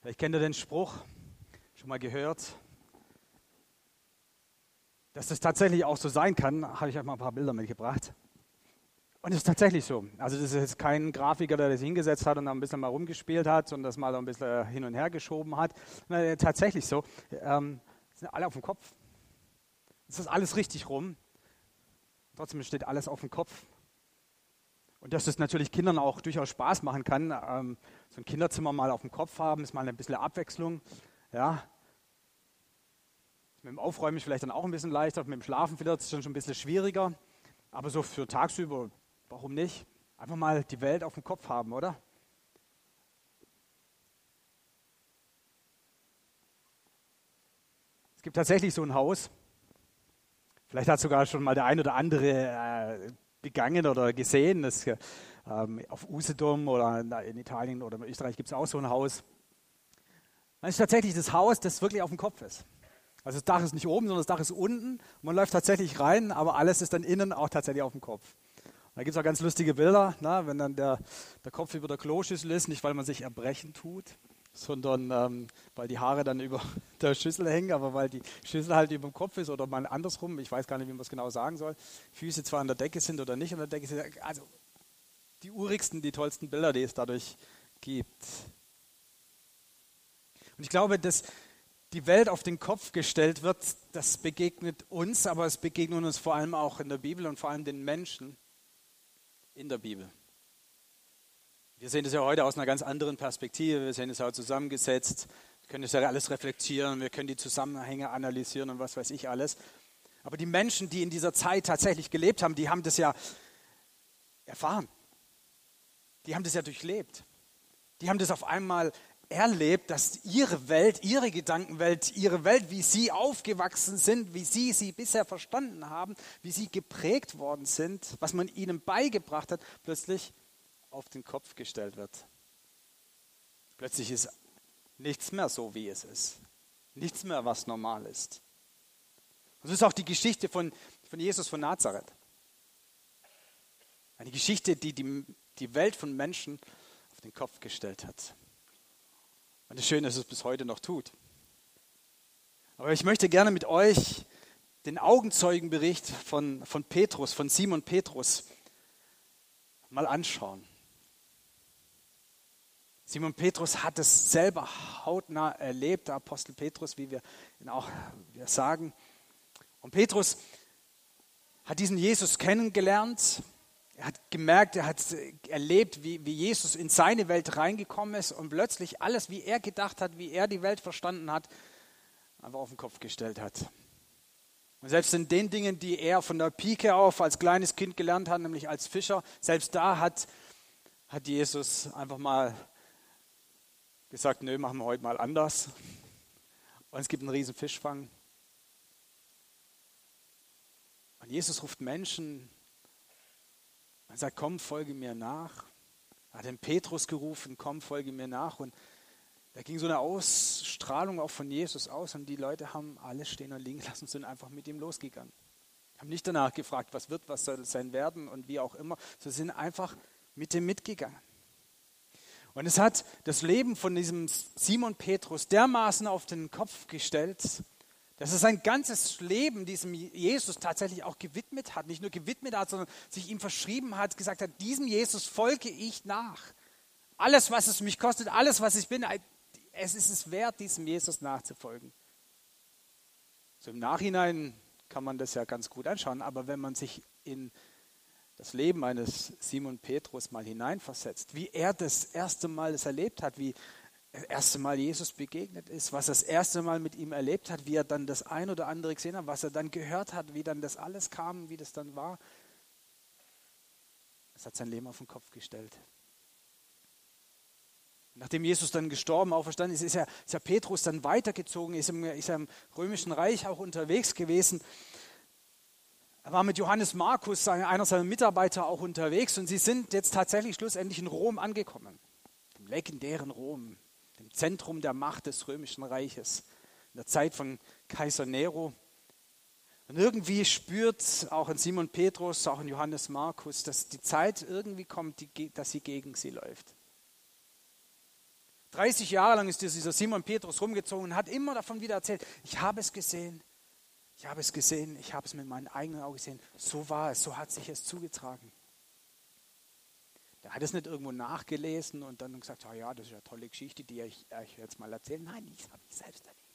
Vielleicht kennt ihr den Spruch, schon mal gehört. Dass das tatsächlich auch so sein kann, habe ich euch mal ein paar Bilder mitgebracht. Und es ist tatsächlich so. Also das ist jetzt kein Grafiker, der das hingesetzt hat und dann ein bisschen mal rumgespielt hat und das mal ein bisschen hin und her geschoben hat. Nein, tatsächlich so. Ähm, sind alle auf dem Kopf. Es ist alles richtig rum. Trotzdem steht alles auf dem Kopf. Und dass das natürlich Kindern auch durchaus Spaß machen kann, ähm, so ein Kinderzimmer mal auf dem Kopf haben, ist mal ein bisschen Abwechslung. Ja. Mit dem Aufräumen ist vielleicht dann auch ein bisschen leichter, mit dem Schlafen vielleicht ist es schon ein bisschen schwieriger. Aber so für tagsüber, warum nicht? Einfach mal die Welt auf dem Kopf haben, oder? Es gibt tatsächlich so ein Haus. Vielleicht hat sogar schon mal der ein oder andere äh, begangen oder gesehen. Das, ähm, auf Usedom oder in Italien oder in Österreich gibt es auch so ein Haus. Das ist tatsächlich das Haus, das wirklich auf dem Kopf ist. Also das Dach ist nicht oben, sondern das Dach ist unten. Man läuft tatsächlich rein, aber alles ist dann innen auch tatsächlich auf dem Kopf. Da gibt es auch ganz lustige Bilder, na, wenn dann der, der Kopf über der Kloschüssel ist, nicht weil man sich erbrechen tut, sondern ähm, weil die Haare dann über der Schüssel hängen, aber weil die Schüssel halt über dem Kopf ist oder mal andersrum. Ich weiß gar nicht, wie man es genau sagen soll. Füße zwar an der Decke sind oder nicht an der Decke sind. Also die urigsten, die tollsten Bilder, die es dadurch gibt. Und ich glaube, dass die Welt auf den Kopf gestellt wird, das begegnet uns, aber es begegnet uns vor allem auch in der Bibel und vor allem den Menschen in der Bibel. Wir sehen das ja heute aus einer ganz anderen Perspektive. Wir sehen es ja zusammengesetzt. Wir können das ja alles reflektieren. Wir können die Zusammenhänge analysieren und was weiß ich alles. Aber die Menschen, die in dieser Zeit tatsächlich gelebt haben, die haben das ja erfahren. Die haben das ja durchlebt. Die haben das auf einmal erlebt, dass ihre Welt, ihre Gedankenwelt, ihre Welt, wie sie aufgewachsen sind, wie sie sie bisher verstanden haben, wie sie geprägt worden sind, was man ihnen beigebracht hat, plötzlich auf den Kopf gestellt wird. Plötzlich ist nichts mehr so, wie es ist. Nichts mehr, was normal ist. Und das ist auch die Geschichte von, von Jesus von Nazareth. Eine Geschichte, die, die die Welt von Menschen auf den Kopf gestellt hat. Und das Schöne ist, dass es bis heute noch tut. Aber ich möchte gerne mit euch den Augenzeugenbericht von, von Petrus, von Simon Petrus, mal anschauen. Simon Petrus hat es selber hautnah erlebt, der Apostel Petrus, wie wir ihn auch wir sagen. Und Petrus hat diesen Jesus kennengelernt. Er hat gemerkt, er hat erlebt, wie, wie Jesus in seine Welt reingekommen ist und plötzlich alles, wie er gedacht hat, wie er die Welt verstanden hat, einfach auf den Kopf gestellt hat. Und selbst in den Dingen, die er von der Pike auf als kleines Kind gelernt hat, nämlich als Fischer, selbst da hat, hat Jesus einfach mal gesagt, nö, machen wir heute mal anders. Und es gibt einen riesen Fischfang. Und Jesus ruft Menschen und sagt, komm, folge mir nach. Er hat den Petrus gerufen, komm, folge mir nach. Und da ging so eine Ausstrahlung auch von Jesus aus und die Leute haben alles stehen und liegen lassen und sind einfach mit ihm losgegangen. Haben nicht danach gefragt, was wird, was soll sein werden und wie auch immer. Sie sind einfach mit ihm mitgegangen. Und es hat das Leben von diesem Simon Petrus dermaßen auf den Kopf gestellt, dass er sein ganzes Leben diesem Jesus tatsächlich auch gewidmet hat. Nicht nur gewidmet hat, sondern sich ihm verschrieben hat, gesagt hat, diesem Jesus folge ich nach. Alles, was es mich kostet, alles, was ich bin, es ist es wert, diesem Jesus nachzufolgen. So im Nachhinein kann man das ja ganz gut anschauen, aber wenn man sich in das Leben eines Simon Petrus mal hineinversetzt, wie er das erste Mal es erlebt hat, wie das erste Mal Jesus begegnet ist, was er das erste Mal mit ihm erlebt hat, wie er dann das ein oder andere gesehen hat, was er dann gehört hat, wie dann das alles kam, wie das dann war. Das hat sein Leben auf den Kopf gestellt. Nachdem Jesus dann gestorben, auferstanden ist, ist ja, ist ja Petrus dann weitergezogen, ist im, ist im Römischen Reich auch unterwegs gewesen er war mit Johannes Markus, einer seiner Mitarbeiter, auch unterwegs und sie sind jetzt tatsächlich schlussendlich in Rom angekommen. Im legendären Rom, dem Zentrum der Macht des Römischen Reiches, in der Zeit von Kaiser Nero. Und irgendwie spürt auch in Simon Petrus, auch in Johannes Markus, dass die Zeit irgendwie kommt, dass sie gegen sie läuft. 30 Jahre lang ist dieser Simon Petrus rumgezogen und hat immer davon wieder erzählt, ich habe es gesehen, ich habe es gesehen, ich habe es mit meinen eigenen Augen gesehen. So war es, so hat sich es zugetragen. Der hat es nicht irgendwo nachgelesen und dann gesagt, oh ja, das ist eine tolle Geschichte, die ich euch jetzt mal erzähle. Nein, ich habe ich selbst erlebt.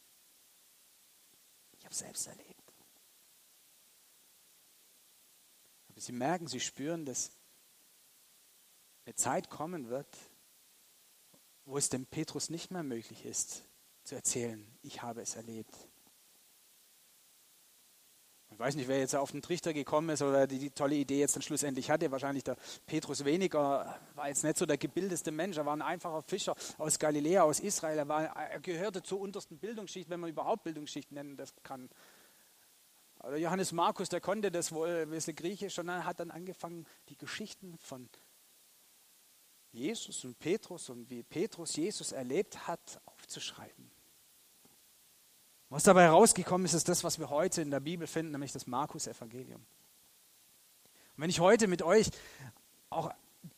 Ich habe es selbst erlebt. Aber Sie merken, Sie spüren, dass eine Zeit kommen wird, wo es dem Petrus nicht mehr möglich ist, zu erzählen, ich habe es erlebt. Ich weiß nicht, wer jetzt auf den Trichter gekommen ist oder die, die, tolle Idee jetzt dann schlussendlich hatte. Wahrscheinlich der Petrus weniger, war jetzt nicht so der gebildeste Mensch. Er war ein einfacher Fischer aus Galiläa, aus Israel. Er, war, er gehörte zur untersten Bildungsschicht, wenn man überhaupt Bildungsschicht nennen das kann. Oder Johannes Markus, der konnte das wohl ein bisschen griechisch und dann hat dann angefangen, die Geschichten von Jesus und Petrus und wie Petrus Jesus erlebt hat, aufzuschreiben. Was dabei herausgekommen ist, ist das, was wir heute in der Bibel finden, nämlich das Markus-Evangelium. Und wenn ich heute mit euch auch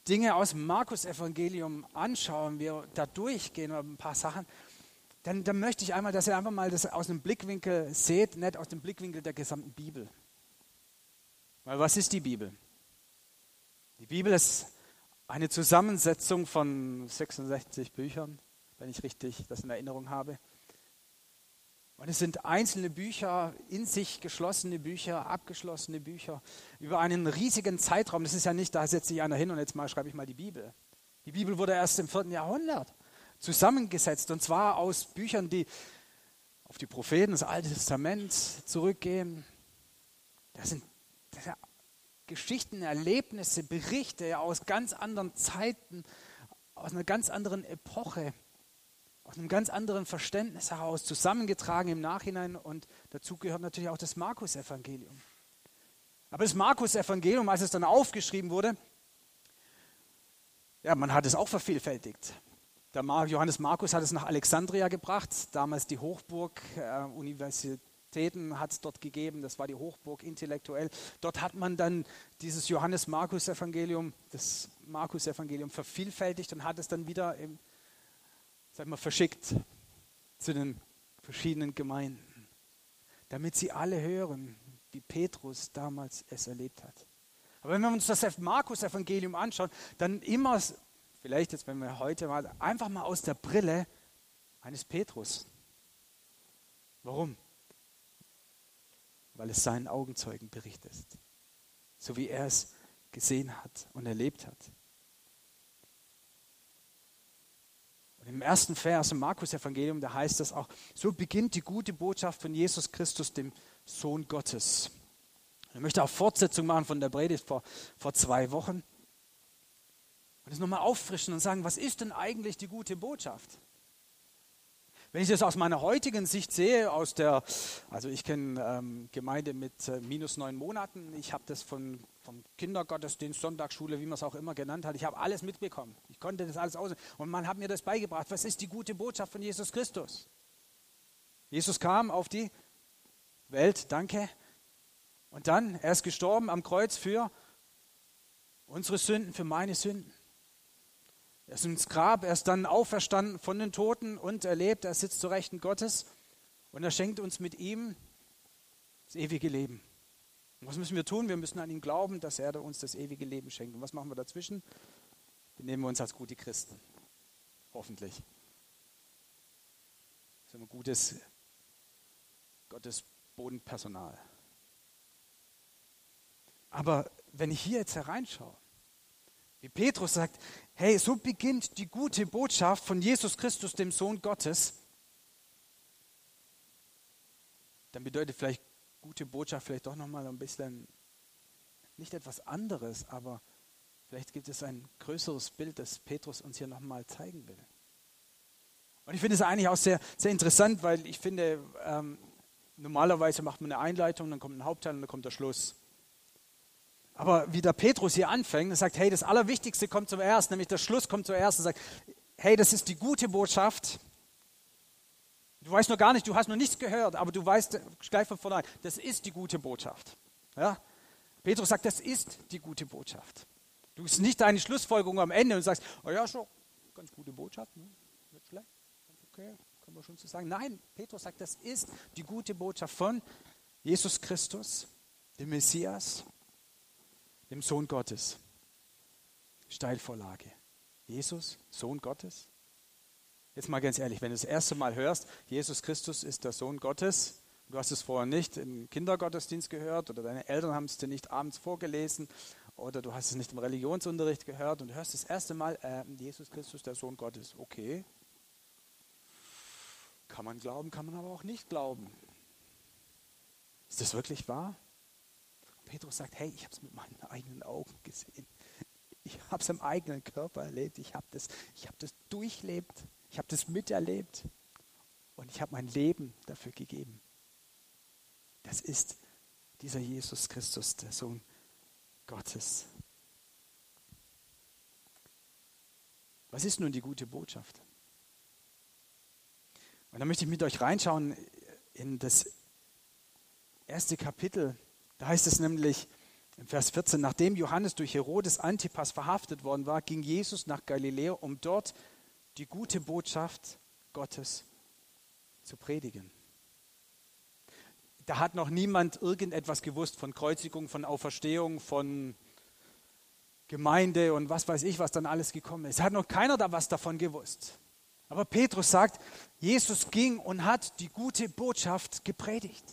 Dinge aus dem Markus-Evangelium anschauen, wir da durchgehen, ein paar Sachen, dann, dann möchte ich einmal, dass ihr einfach mal das aus einem Blickwinkel seht, nicht aus dem Blickwinkel der gesamten Bibel. Weil was ist die Bibel? Die Bibel ist eine Zusammensetzung von 66 Büchern, wenn ich richtig das in Erinnerung habe. Und es sind einzelne Bücher, in sich geschlossene Bücher, abgeschlossene Bücher über einen riesigen Zeitraum. Das ist ja nicht, da setzt sich einer hin und jetzt mal schreibe ich mal die Bibel. Die Bibel wurde erst im vierten Jahrhundert zusammengesetzt und zwar aus Büchern, die auf die Propheten, das Alte Testament zurückgehen. Das sind, das sind Geschichten, Erlebnisse, Berichte aus ganz anderen Zeiten, aus einer ganz anderen Epoche aus einem ganz anderen Verständnis heraus zusammengetragen im Nachhinein und dazu gehört natürlich auch das Markus-Evangelium. Aber das Markus-Evangelium, als es dann aufgeschrieben wurde, ja, man hat es auch vervielfältigt. Der Johannes Markus hat es nach Alexandria gebracht, damals die Hochburg, äh, Universitäten hat es dort gegeben, das war die Hochburg intellektuell. Dort hat man dann dieses Johannes Markus Evangelium, das Markus Evangelium vervielfältigt und hat es dann wieder im sag mal, verschickt zu den verschiedenen Gemeinden, damit sie alle hören, wie Petrus damals es erlebt hat. Aber wenn wir uns das Markus-Evangelium anschauen, dann immer, vielleicht jetzt, wenn wir heute mal, einfach mal aus der Brille eines Petrus. Warum? Weil es seinen Augenzeugen berichtet, so wie er es gesehen hat und erlebt hat. Im ersten Vers im Markus-Evangelium, da heißt es auch, so beginnt die gute Botschaft von Jesus Christus, dem Sohn Gottes. Ich möchte auch Fortsetzung machen von der Predigt vor, vor zwei Wochen. Und das nochmal auffrischen und sagen, was ist denn eigentlich die gute Botschaft? Wenn ich das aus meiner heutigen Sicht sehe, aus der, also ich kenne ähm, Gemeinde mit äh, minus neun Monaten, ich habe das von, vom Kindergottesdienst, Sonntagsschule, wie man es auch immer genannt hat, ich habe alles mitbekommen. Ich konnte das alles aus und man hat mir das beigebracht. Was ist die gute Botschaft von Jesus Christus? Jesus kam auf die Welt, danke. Und dann, er ist gestorben am Kreuz für unsere Sünden, für meine Sünden. Er ist ins Grab, er ist dann auferstanden von den Toten und erlebt, er sitzt zu Rechten Gottes und er schenkt uns mit ihm das ewige Leben. Und was müssen wir tun? Wir müssen an ihn glauben, dass er uns das ewige Leben schenkt. Und was machen wir dazwischen? Benehmen wir uns als gute Christen. Hoffentlich. Das ist ein gutes Gottes Bodenpersonal. Aber wenn ich hier jetzt hereinschaue, wie Petrus sagt, hey, so beginnt die gute Botschaft von Jesus Christus, dem Sohn Gottes, dann bedeutet vielleicht gute Botschaft vielleicht doch nochmal ein bisschen, nicht etwas anderes, aber vielleicht gibt es ein größeres Bild, das Petrus uns hier nochmal zeigen will. Und ich finde es eigentlich auch sehr, sehr interessant, weil ich finde, ähm, normalerweise macht man eine Einleitung, dann kommt ein Hauptteil und dann kommt der Schluss. Aber wie der Petrus hier anfängt und sagt, hey, das Allerwichtigste kommt zuerst, nämlich der Schluss kommt zuerst und sagt, hey, das ist die gute Botschaft. Du weißt noch gar nicht, du hast noch nichts gehört, aber du weißt gleich von vornherein, das ist die gute Botschaft. Ja? Petrus sagt, das ist die gute Botschaft. Du bist nicht deine Schlussfolgerung am Ende und sagst, oh ja, schon, ganz gute Botschaft, ne? nicht Okay, können wir schon so sagen. Nein, Petrus sagt, das ist die gute Botschaft von Jesus Christus, dem Messias, dem Sohn Gottes. Steilvorlage. Jesus, Sohn Gottes. Jetzt mal ganz ehrlich, wenn du das erste Mal hörst, Jesus Christus ist der Sohn Gottes, du hast es vorher nicht im Kindergottesdienst gehört oder deine Eltern haben es dir nicht abends vorgelesen oder du hast es nicht im Religionsunterricht gehört und hörst das erste Mal, äh, Jesus Christus, der Sohn Gottes. Okay. Kann man glauben, kann man aber auch nicht glauben. Ist das wirklich wahr? Petrus sagt, hey, ich habe es mit meinen eigenen Augen gesehen. Ich habe es im eigenen Körper erlebt. Ich habe das, hab das durchlebt. Ich habe das miterlebt. Und ich habe mein Leben dafür gegeben. Das ist dieser Jesus Christus, der Sohn Gottes. Was ist nun die gute Botschaft? Und da möchte ich mit euch reinschauen in das erste Kapitel. Da heißt es nämlich, in Vers 14, nachdem Johannes durch Herodes Antipas verhaftet worden war, ging Jesus nach Galiläa, um dort die gute Botschaft Gottes zu predigen. Da hat noch niemand irgendetwas gewusst von Kreuzigung, von Auferstehung, von Gemeinde und was weiß ich, was dann alles gekommen ist. Hat noch keiner da was davon gewusst. Aber Petrus sagt, Jesus ging und hat die gute Botschaft gepredigt.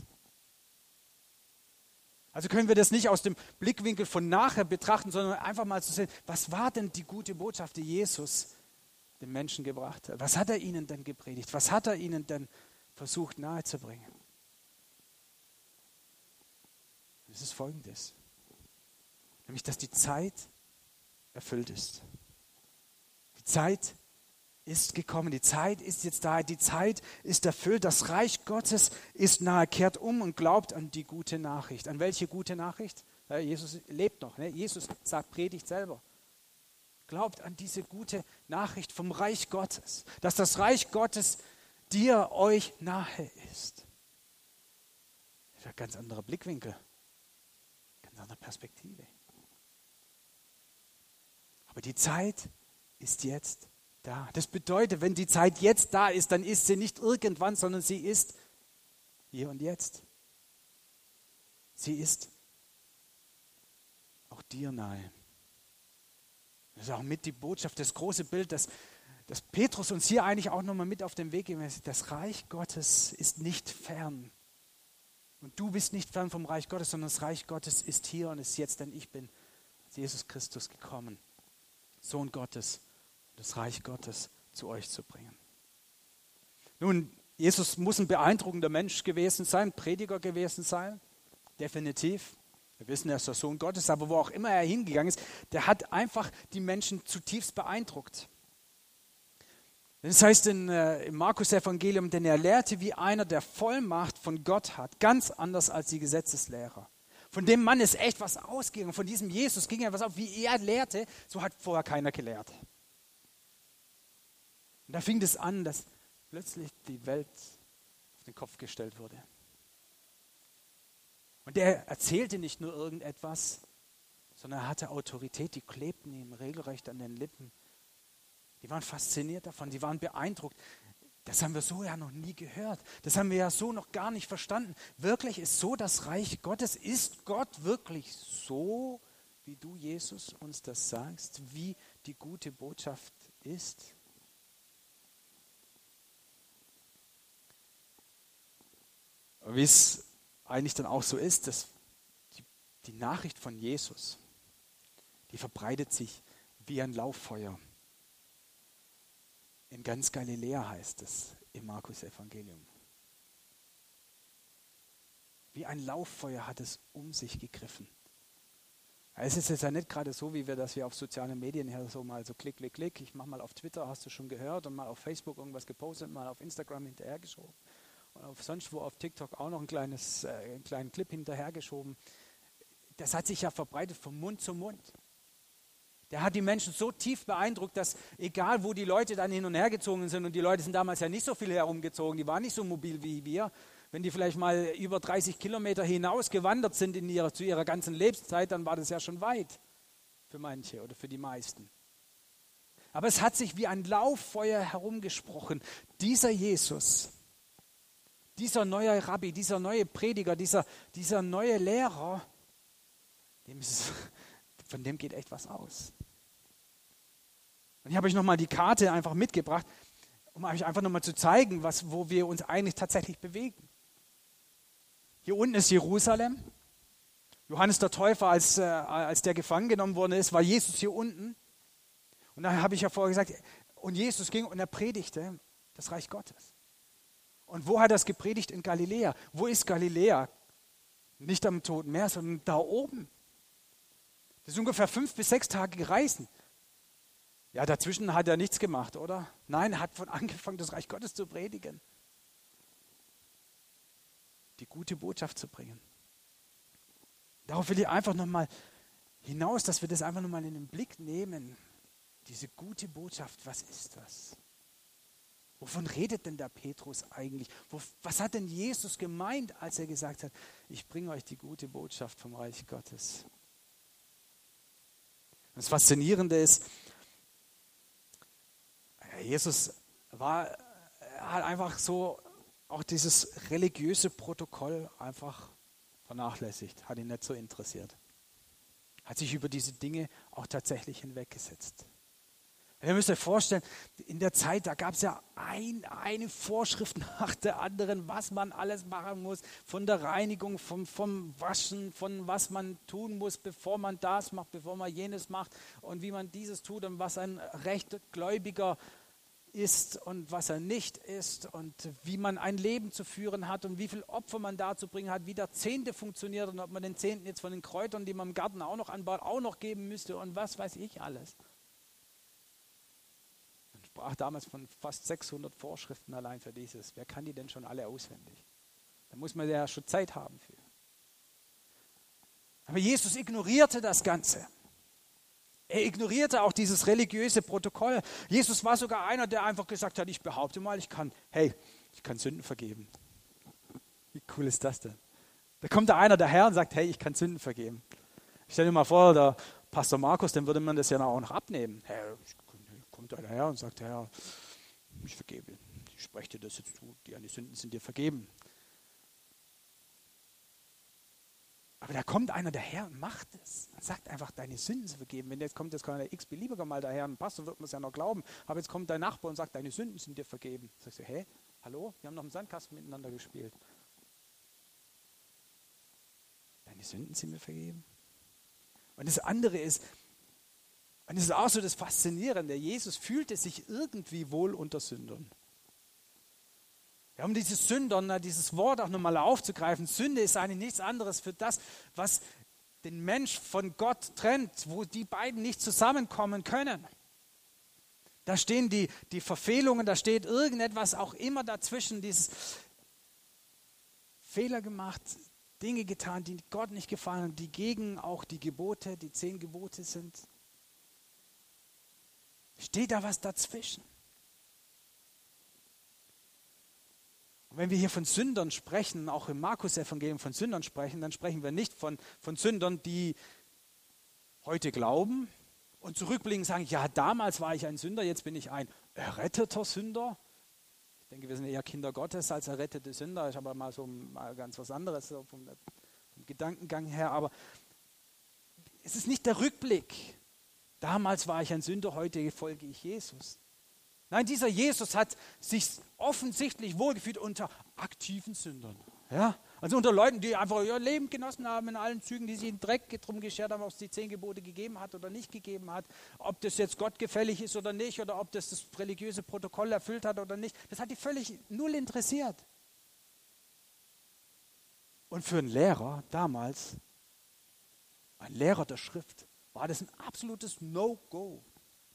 Also können wir das nicht aus dem Blickwinkel von nachher betrachten, sondern einfach mal zu sehen, was war denn die gute Botschaft, die Jesus den Menschen gebracht hat? Was hat er ihnen denn gepredigt? Was hat er ihnen denn versucht nahezubringen? Es ist folgendes, nämlich dass die Zeit erfüllt ist. Die Zeit ist gekommen, die Zeit ist jetzt da, die Zeit ist erfüllt, das Reich Gottes ist nahe, kehrt um und glaubt an die gute Nachricht. An welche gute Nachricht? Jesus lebt noch, ne? Jesus sagt, predigt selber. Glaubt an diese gute Nachricht vom Reich Gottes, dass das Reich Gottes dir, euch nahe ist. Das ist ein ganz anderer Blickwinkel, ganz andere Perspektive. Aber die Zeit ist jetzt da. Das bedeutet, wenn die Zeit jetzt da ist, dann ist sie nicht irgendwann, sondern sie ist hier und jetzt. Sie ist auch dir nahe. Das ist auch mit die Botschaft, das große Bild, das, das Petrus uns hier eigentlich auch nochmal mit auf den Weg gibt. Das Reich Gottes ist nicht fern. Und du bist nicht fern vom Reich Gottes, sondern das Reich Gottes ist hier und ist jetzt, denn ich bin als Jesus Christus gekommen. Sohn Gottes das Reich Gottes zu euch zu bringen. Nun, Jesus muss ein beeindruckender Mensch gewesen sein, Prediger gewesen sein, definitiv. Wir wissen, er ist der Sohn Gottes, aber wo auch immer er hingegangen ist, der hat einfach die Menschen zutiefst beeindruckt. Das heißt in, äh, im Markus-Evangelium, denn er lehrte wie einer, der Vollmacht von Gott hat, ganz anders als die Gesetzeslehrer. Von dem Mann ist echt was ausgegangen, von diesem Jesus ging etwas auf, wie er lehrte, so hat vorher keiner gelehrt. Und da fing es an, dass plötzlich die Welt auf den Kopf gestellt wurde. Und er erzählte nicht nur irgendetwas, sondern er hatte Autorität, die klebten ihm regelrecht an den Lippen. Die waren fasziniert davon, die waren beeindruckt. Das haben wir so ja noch nie gehört. Das haben wir ja so noch gar nicht verstanden. Wirklich ist so das Reich Gottes. Ist Gott wirklich so, wie du, Jesus, uns das sagst, wie die gute Botschaft ist? wie es eigentlich dann auch so ist, dass die, die Nachricht von Jesus, die verbreitet sich wie ein Lauffeuer. In ganz Galiläa heißt es im Markus-Evangelium. Wie ein Lauffeuer hat es um sich gegriffen. Es ist jetzt ja nicht gerade so, wie wir das hier auf sozialen Medien her so mal so klick, klick, klick. Ich mache mal auf Twitter, hast du schon gehört, und mal auf Facebook irgendwas gepostet, mal auf Instagram hinterhergeschoben auf sonst wo auf TikTok auch noch ein kleines, äh, einen kleinen Clip hinterhergeschoben. Das hat sich ja verbreitet von Mund zu Mund. Der hat die Menschen so tief beeindruckt, dass egal wo die Leute dann hin und her gezogen sind, und die Leute sind damals ja nicht so viel herumgezogen, die waren nicht so mobil wie wir, wenn die vielleicht mal über 30 Kilometer hinaus gewandert sind in ihrer, zu ihrer ganzen Lebenszeit, dann war das ja schon weit für manche oder für die meisten. Aber es hat sich wie ein Lauffeuer herumgesprochen. Dieser Jesus, dieser neue Rabbi, dieser neue Prediger, dieser, dieser neue Lehrer, dem ist, von dem geht echt was aus. Und ich habe euch nochmal die Karte einfach mitgebracht, um euch einfach nochmal zu zeigen, was, wo wir uns eigentlich tatsächlich bewegen. Hier unten ist Jerusalem. Johannes der Täufer, als, äh, als der gefangen genommen worden ist, war Jesus hier unten. Und da habe ich ja vorher gesagt, und Jesus ging und er predigte das Reich Gottes. Und wo hat er es gepredigt? In Galiläa. Wo ist Galiläa? Nicht am Toten Meer, sondern da oben. Das ist ungefähr fünf bis sechs Tage gereisen. Ja, dazwischen hat er nichts gemacht, oder? Nein, er hat von angefangen, das Reich Gottes zu predigen. Die gute Botschaft zu bringen. Darauf will ich einfach nochmal hinaus, dass wir das einfach nochmal in den Blick nehmen. Diese gute Botschaft, was ist das? Wovon redet denn der Petrus eigentlich? Was hat denn Jesus gemeint, als er gesagt hat, ich bringe euch die gute Botschaft vom Reich Gottes? Das Faszinierende ist, Jesus war, hat einfach so auch dieses religiöse Protokoll einfach vernachlässigt, hat ihn nicht so interessiert. Hat sich über diese Dinge auch tatsächlich hinweggesetzt. Ihr müsst euch vorstellen, in der Zeit, da gab es ja ein, eine Vorschrift nach der anderen, was man alles machen muss, von der Reinigung, vom, vom Waschen, von was man tun muss, bevor man das macht, bevor man jenes macht und wie man dieses tut und was ein rechtgläubiger ist und was er nicht ist und wie man ein Leben zu führen hat und wie viel Opfer man da zu bringen hat, wie der Zehnte funktioniert und ob man den Zehnten jetzt von den Kräutern, die man im Garten auch noch anbaut, auch noch geben müsste und was weiß ich alles sprach damals von fast 600 Vorschriften allein für dieses. Wer kann die denn schon alle auswendig? Da muss man ja schon Zeit haben für. Aber Jesus ignorierte das Ganze. Er ignorierte auch dieses religiöse Protokoll. Jesus war sogar einer, der einfach gesagt hat, ich behaupte mal, ich kann, hey, ich kann Sünden vergeben. Wie cool ist das denn? Da kommt da einer daher und sagt, hey, ich kann Sünden vergeben. Ich stelle mir mal vor, der Pastor Markus, dem würde man das ja auch noch abnehmen. Hey, kommt einer her und sagt, Herr, ich vergebe, ich spreche dir das jetzt zu, deine Sünden sind dir vergeben. Aber da kommt einer daher und macht es. Und sagt einfach, deine Sünden sind vergeben. Wenn jetzt kommt jetzt kann der x-beliebiger mal daher, ein Pastor wird man es ja noch glauben. Aber jetzt kommt dein Nachbar und sagt, deine Sünden sind dir vergeben. Sagst du, hä? Hallo? Wir haben noch im Sandkasten miteinander gespielt. Deine Sünden sind mir vergeben. Und das andere ist, und es ist auch so das Faszinierende. Jesus fühlte sich irgendwie wohl unter Sündern. Ja, um dieses Sündern, dieses Wort auch nochmal aufzugreifen, Sünde ist eigentlich nichts anderes für das, was den Mensch von Gott trennt, wo die beiden nicht zusammenkommen können. Da stehen die, die Verfehlungen, da steht irgendetwas auch immer dazwischen, dieses Fehler gemacht, Dinge getan, die Gott nicht gefallen, die gegen auch die Gebote, die zehn Gebote sind. Steht da was dazwischen? Und wenn wir hier von Sündern sprechen, auch im Markus-Evangelium von Sündern sprechen, dann sprechen wir nicht von, von Sündern, die heute glauben und zurückblicken und sagen, ja, damals war ich ein Sünder, jetzt bin ich ein erretteter Sünder. Ich denke, wir sind eher Kinder Gottes als errettete Sünder. Ich habe mal so mal ganz was anderes so vom, vom Gedankengang her. Aber es ist nicht der Rückblick, Damals war ich ein Sünder, heute folge ich Jesus. Nein, dieser Jesus hat sich offensichtlich wohlgefühlt unter aktiven Sündern. Ja? Also unter Leuten, die einfach ihr Leben genossen haben in allen Zügen, die sich in Dreck drum geschert haben, ob es die zehn Gebote gegeben hat oder nicht gegeben hat, ob das jetzt Gott gefällig ist oder nicht, oder ob das das religiöse Protokoll erfüllt hat oder nicht. Das hat die völlig null interessiert. Und für einen Lehrer damals, ein Lehrer der Schrift, war das ein absolutes No-Go.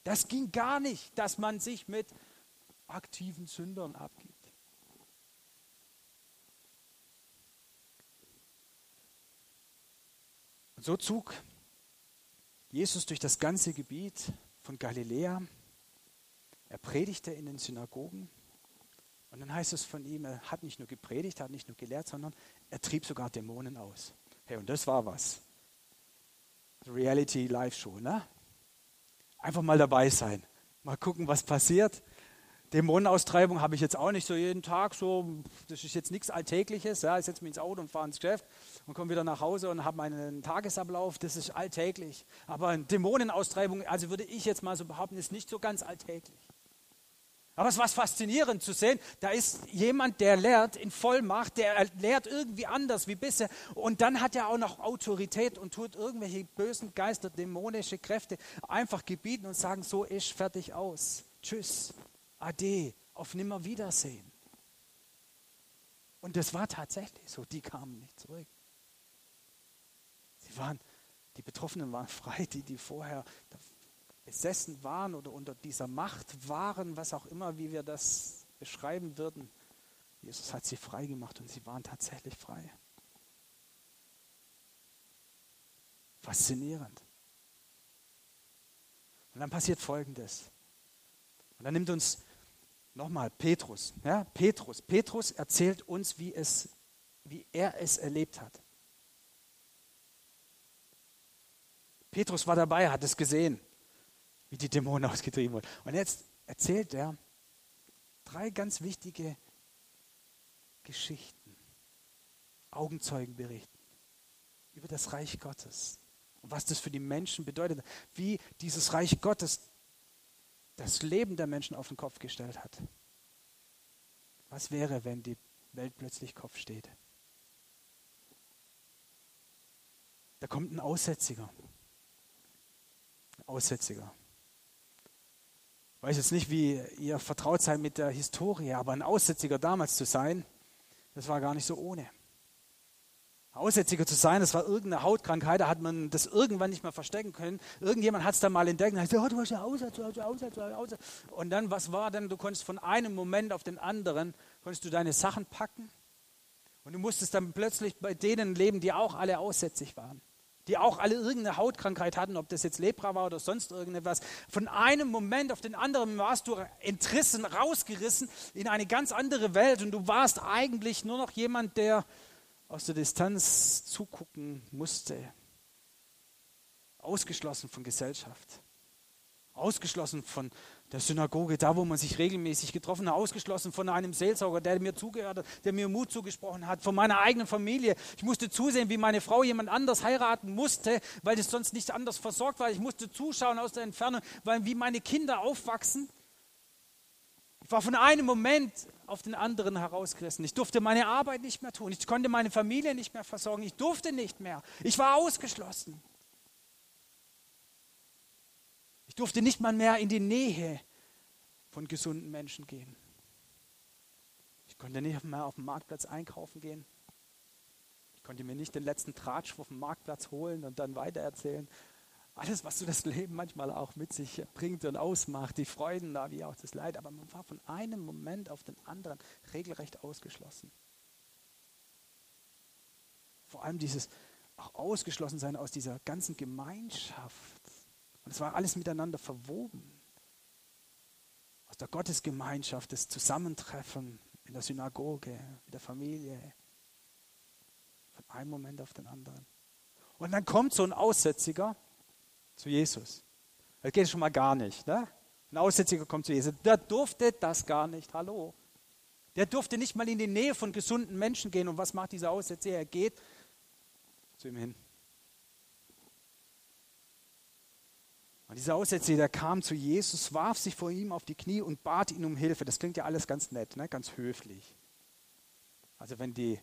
Das ging gar nicht, dass man sich mit aktiven Sündern abgibt. Und so zog Jesus durch das ganze Gebiet von Galiläa. Er predigte in den Synagogen. Und dann heißt es von ihm, er hat nicht nur gepredigt, hat nicht nur gelehrt, sondern er trieb sogar Dämonen aus. Hey, und das war was. Reality Live Show, ne? Einfach mal dabei sein. Mal gucken, was passiert. Dämonenaustreibung habe ich jetzt auch nicht so jeden Tag. So, das ist jetzt nichts Alltägliches. Ja. Ich setze mich ins Auto und fahre ins Geschäft und komme wieder nach Hause und habe meinen Tagesablauf. Das ist alltäglich. Aber Dämonenaustreibung, also würde ich jetzt mal so behaupten, ist nicht so ganz alltäglich. Aber es war faszinierend zu sehen, da ist jemand, der lehrt in Vollmacht, der lehrt irgendwie anders wie bisher. Und dann hat er auch noch Autorität und tut irgendwelche bösen Geister, dämonische Kräfte einfach gebieten und sagen, so ist fertig aus. Tschüss, ade, auf Nimmerwiedersehen. Und das war tatsächlich so, die kamen nicht zurück. Sie waren, die Betroffenen waren frei, die, die vorher besessen waren oder unter dieser Macht waren, was auch immer, wie wir das beschreiben würden. Jesus hat sie frei gemacht und sie waren tatsächlich frei. Faszinierend. Und dann passiert Folgendes. Und dann nimmt uns nochmal Petrus. Ja, Petrus. Petrus erzählt uns, wie, es, wie er es erlebt hat. Petrus war dabei, hat es gesehen wie die Dämonen ausgetrieben wurden. Und jetzt erzählt er drei ganz wichtige Geschichten, Augenzeugenberichten über das Reich Gottes und was das für die Menschen bedeutet, wie dieses Reich Gottes das Leben der Menschen auf den Kopf gestellt hat. Was wäre, wenn die Welt plötzlich Kopf steht? Da kommt ein Aussätziger. Ein Aussätziger. Ich weiß jetzt nicht, wie ihr vertraut seid mit der Historie, aber ein Aussätziger damals zu sein, das war gar nicht so ohne. Aussätziger zu sein, das war irgendeine Hautkrankheit, da hat man das irgendwann nicht mehr verstecken können. Irgendjemand hat es dann mal entdeckt und hat gesagt, oh, du hast ja Aussätze, du hast Aussätze, du hast Aussätze. Und dann, was war denn? Du konntest von einem Moment auf den anderen, konntest du deine Sachen packen und du musstest dann plötzlich bei denen leben, die auch alle aussätzig waren die auch alle irgendeine Hautkrankheit hatten, ob das jetzt Lepra war oder sonst irgendetwas. Von einem Moment auf den anderen warst du entrissen, rausgerissen in eine ganz andere Welt und du warst eigentlich nur noch jemand, der aus der Distanz zugucken musste. Ausgeschlossen von Gesellschaft. Ausgeschlossen von der Synagoge, da wo man sich regelmäßig getroffen hat, ausgeschlossen von einem Seelsorger, der mir zugehört hat, der mir Mut zugesprochen hat, von meiner eigenen Familie. Ich musste zusehen, wie meine Frau jemand anders heiraten musste, weil es sonst nicht anders versorgt war. Ich musste zuschauen aus der Entfernung, weil wie meine Kinder aufwachsen. Ich war von einem Moment auf den anderen herausgerissen. Ich durfte meine Arbeit nicht mehr tun. Ich konnte meine Familie nicht mehr versorgen. Ich durfte nicht mehr. Ich war ausgeschlossen. Ich durfte nicht mal mehr in die Nähe von gesunden Menschen gehen. Ich konnte nicht mehr auf dem Marktplatz einkaufen gehen. Ich konnte mir nicht den letzten Tratsch auf dem Marktplatz holen und dann weitererzählen. Alles, was so das Leben manchmal auch mit sich bringt und ausmacht, die Freuden da wie auch das Leid. Aber man war von einem Moment auf den anderen regelrecht ausgeschlossen. Vor allem dieses auch ausgeschlossen sein aus dieser ganzen Gemeinschaft und es war alles miteinander verwoben. Aus der Gottesgemeinschaft, das Zusammentreffen in der Synagoge, in der Familie. Von einem Moment auf den anderen. Und dann kommt so ein Aussätziger zu Jesus. Das geht schon mal gar nicht. Ne? Ein Aussätziger kommt zu Jesus. Der durfte das gar nicht. Hallo. Der durfte nicht mal in die Nähe von gesunden Menschen gehen. Und was macht dieser Aussätziger? Er geht zu ihm hin. Und dieser Aussätzige, kam zu Jesus, warf sich vor ihm auf die Knie und bat ihn um Hilfe. Das klingt ja alles ganz nett, ne? ganz höflich. Also wenn die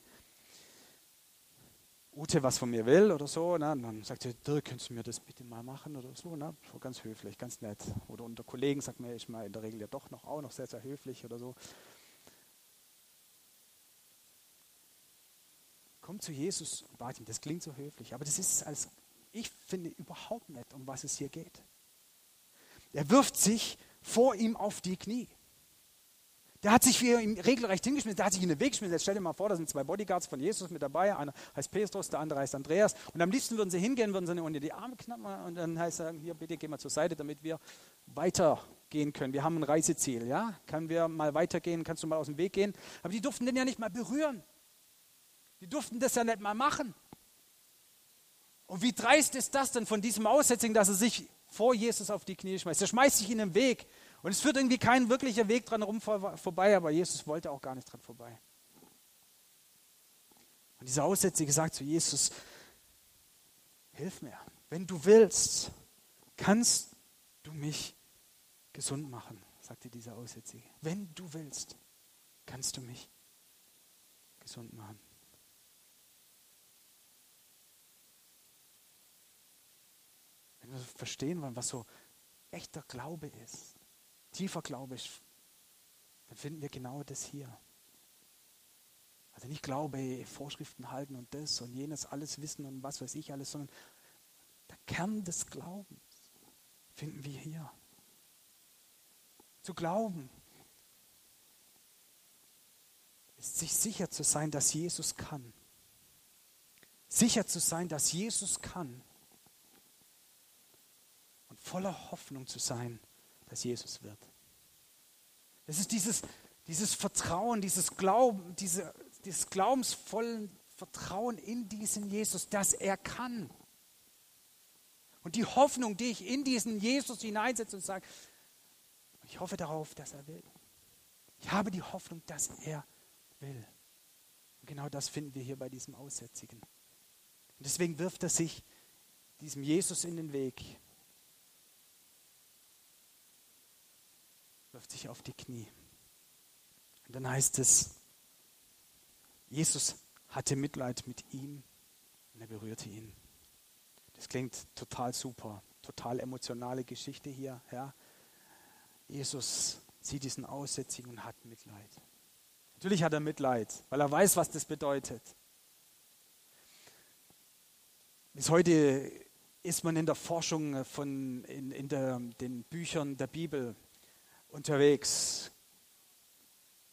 Ute was von mir will oder so, ne? dann sagt sie, Dirk, könntest du mir das bitte mal machen oder so. Ne? so ganz höflich, ganz nett. Oder unter Kollegen sagt man, ich mal in der Regel ja doch noch auch noch sehr, sehr höflich oder so. Komm zu Jesus und bat ihm. Das klingt so höflich, aber das ist als ich finde überhaupt nicht, um was es hier geht. Er wirft sich vor ihm auf die Knie. Der hat sich für ihn regelrecht hingeschmissen, der hat sich in den Weg geschmissen. Jetzt stell dir mal vor, da sind zwei Bodyguards von Jesus mit dabei. Einer heißt Petrus, der andere heißt Andreas. Und am liebsten würden sie hingehen, würden sie unter die Arme knappen und dann heißt er, hier bitte geh mal zur Seite, damit wir weitergehen können. Wir haben ein Reiseziel, ja? Können wir mal weitergehen? Kannst du mal aus dem Weg gehen? Aber die durften den ja nicht mal berühren. Die durften das ja nicht mal machen. Und wie dreist ist das denn von diesem Aussätzigen, dass er sich vor Jesus auf die Knie schmeißt? Er schmeißt sich in den Weg Und es führt irgendwie kein wirklicher Weg dran rum vorbei, aber Jesus wollte auch gar nicht dran vorbei. Und dieser Aussätzige sagt zu Jesus, hilf mir, wenn du willst, kannst du mich gesund machen, sagte dieser Aussätzige. Wenn du willst, kannst du mich gesund machen. Wenn wir verstehen wollen, was so echter Glaube ist, tiefer Glaube ist, dann finden wir genau das hier. Also nicht Glaube, Vorschriften halten und das und jenes, alles wissen und was weiß ich alles, sondern der Kern des Glaubens finden wir hier. Zu glauben ist sich sicher zu sein, dass Jesus kann. Sicher zu sein, dass Jesus kann. Voller Hoffnung zu sein, dass Jesus wird. Es ist dieses, dieses Vertrauen, dieses Glauben, diese, dieses glaubensvollen Vertrauen in diesen Jesus, dass er kann. Und die Hoffnung, die ich in diesen Jesus hineinsetze und sage, ich hoffe darauf, dass er will. Ich habe die Hoffnung, dass er will. Und genau das finden wir hier bei diesem Aussätzigen. Und deswegen wirft er sich diesem Jesus in den Weg, wirft sich auf die Knie. Und dann heißt es, Jesus hatte Mitleid mit ihm und er berührte ihn. Das klingt total super, total emotionale Geschichte hier. Ja. Jesus sieht diesen Aussätzigen und hat Mitleid. Natürlich hat er Mitleid, weil er weiß, was das bedeutet. Bis heute ist man in der Forschung von in, in der, den Büchern der Bibel unterwegs.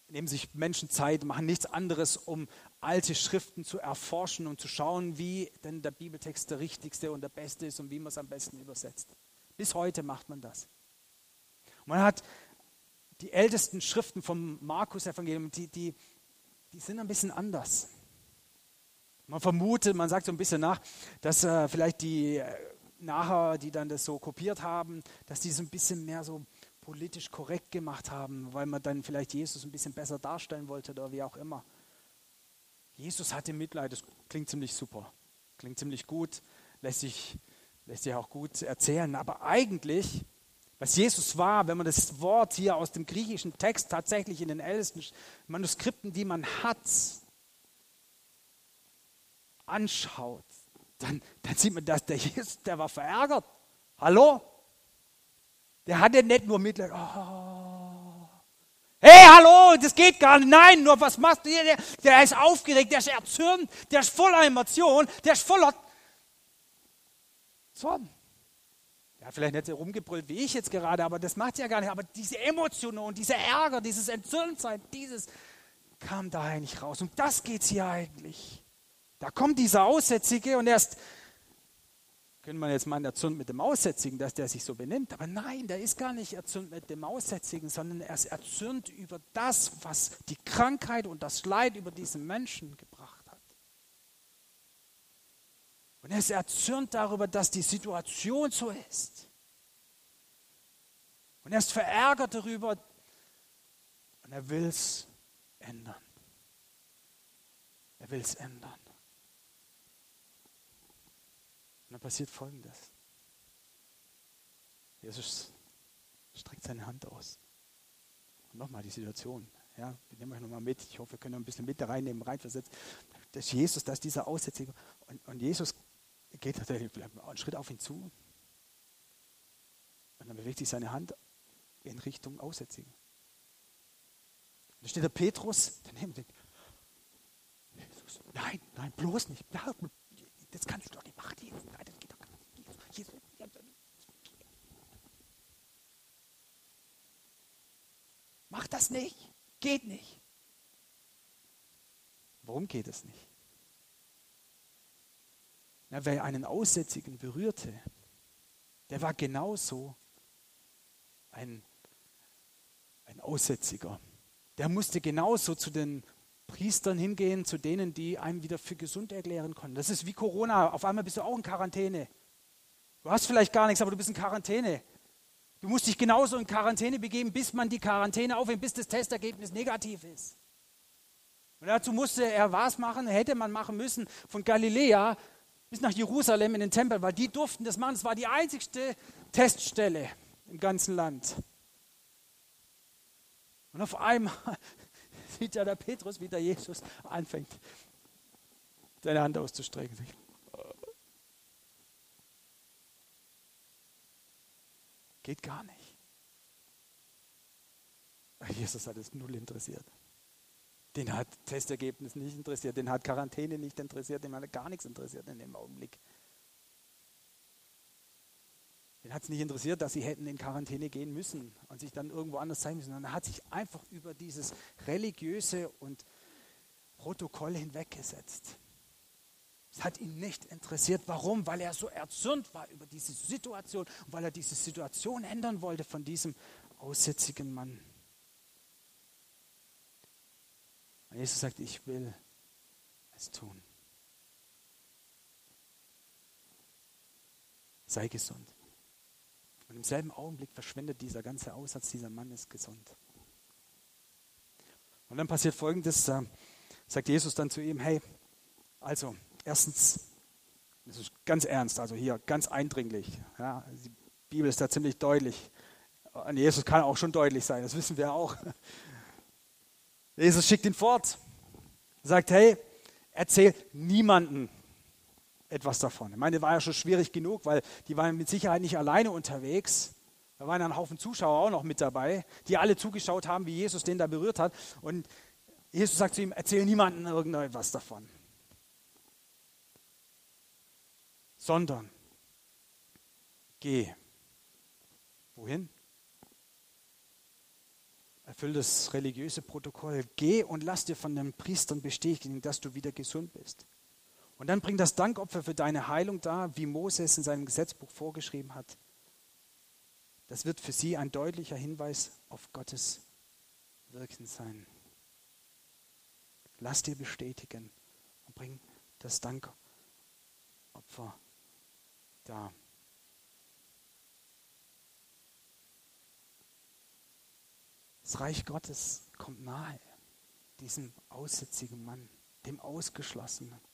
Nehmen sich Menschen Zeit, machen nichts anderes, um alte Schriften zu erforschen und zu schauen, wie denn der Bibeltext der richtigste und der beste ist und wie man es am besten übersetzt. Bis heute macht man das. man hat die ältesten Schriften vom Markus-Evangelium, die, die, die sind ein bisschen anders. Man vermutet, man sagt so ein bisschen nach, dass äh, vielleicht die äh, nachher, die dann das so kopiert haben, dass die so ein bisschen mehr so politisch korrekt gemacht haben, weil man dann vielleicht Jesus ein bisschen besser darstellen wollte oder wie auch immer. Jesus hatte Mitleid, das klingt ziemlich super, klingt ziemlich gut, lässt sich, lässt sich auch gut erzählen. Aber eigentlich, was Jesus war, wenn man das Wort hier aus dem griechischen Text tatsächlich in den ältesten Manuskripten, die man hat, anschaut, dann, dann sieht man, dass der Jesus, der war verärgert. Hallo? Der hatte nicht nur Mitleid, oh, Hey, hallo, das geht gar nicht. Nein, nur was machst du hier? Der, der ist aufgeregt, der ist erzürnt, der ist voller Emotion, der ist voller Zorn. Hat vielleicht nicht so rumgebrüllt wie ich jetzt gerade, aber das macht ja gar nicht. Aber diese Emotionen dieser Ärger, dieses Entzürntsein, dieses kam da eigentlich raus. Und das geht es hier eigentlich. Da kommt dieser Aussätzige und erst könnte man jetzt meinen, erzürnt mit dem Aussätzigen, dass der sich so benimmt. Aber nein, der ist gar nicht erzürnt mit dem Aussätzigen, sondern er ist erzürnt über das, was die Krankheit und das Leid über diesen Menschen gebracht hat. Und er ist erzürnt darüber, dass die Situation so ist. Und er ist verärgert darüber und er will es ändern. Er will es ändern. Und dann passiert Folgendes. Jesus streckt seine Hand aus. Und nochmal die Situation. Ja, wir nehmen euch nochmal mit. Ich hoffe, wir können ein bisschen mit da reinnehmen, reinversetzen. Das ist Jesus, das ist dieser Aussätzige. Und, und Jesus geht einen Schritt auf ihn zu. Und dann bewegt sich seine Hand in Richtung Aussätzigen. Und da steht der Petrus daneben denkt, Jesus, nein, nein, bloß nicht. Das kannst du doch nicht machen. Nein, das geht doch gar nicht. Jesus, Mach das nicht. Geht nicht. Warum geht es nicht? Na, wer einen Aussätzigen berührte, der war genauso ein, ein Aussätziger. Der musste genauso zu den Priestern hingehen, zu denen, die einem wieder für gesund erklären konnten. Das ist wie Corona. Auf einmal bist du auch in Quarantäne. Du hast vielleicht gar nichts, aber du bist in Quarantäne. Du musst dich genauso in Quarantäne begeben, bis man die Quarantäne aufhört, bis das Testergebnis negativ ist. Und dazu musste er was machen, hätte man machen müssen, von Galiläa bis nach Jerusalem in den Tempel, weil die durften das machen. Es war die einzigste Teststelle im ganzen Land. Und auf einmal ja der Petrus, wie der Jesus anfängt, seine Hand auszustrecken. Geht gar nicht. Jesus hat es null interessiert. Den hat Testergebnis nicht interessiert, den hat Quarantäne nicht interessiert, den hat gar nichts interessiert in dem Augenblick. Den hat es nicht interessiert, dass sie hätten in Quarantäne gehen müssen und sich dann irgendwo anders sein müssen. Und er hat sich einfach über dieses religiöse und Protokoll hinweggesetzt. Es hat ihn nicht interessiert. Warum? Weil er so erzürnt war über diese Situation und weil er diese Situation ändern wollte von diesem aussätzigen Mann. Und Jesus sagt, ich will es tun. Sei gesund. Und im selben Augenblick verschwindet dieser ganze Aussatz, dieser Mann ist gesund. Und dann passiert Folgendes, da sagt Jesus dann zu ihm, hey, also erstens, das ist ganz ernst, also hier ganz eindringlich, ja, die Bibel ist da ziemlich deutlich. Und Jesus kann auch schon deutlich sein, das wissen wir auch. Jesus schickt ihn fort, sagt, hey, erzähl niemanden etwas davon. Ich meine, war ja schon schwierig genug, weil die waren mit Sicherheit nicht alleine unterwegs. Da waren ein Haufen Zuschauer auch noch mit dabei, die alle zugeschaut haben, wie Jesus den da berührt hat. Und Jesus sagt zu ihm, erzähl niemandem irgendetwas davon. Sondern geh. Wohin? Erfüll das religiöse Protokoll. Geh und lass dir von den Priestern bestätigen, dass du wieder gesund bist. Und dann bring das Dankopfer für deine Heilung dar, wie Moses in seinem Gesetzbuch vorgeschrieben hat. Das wird für sie ein deutlicher Hinweis auf Gottes Wirken sein. Lass dir bestätigen und bring das Dankopfer dar. Das Reich Gottes kommt nahe diesem aussätzigen Mann, dem Ausgeschlossenen.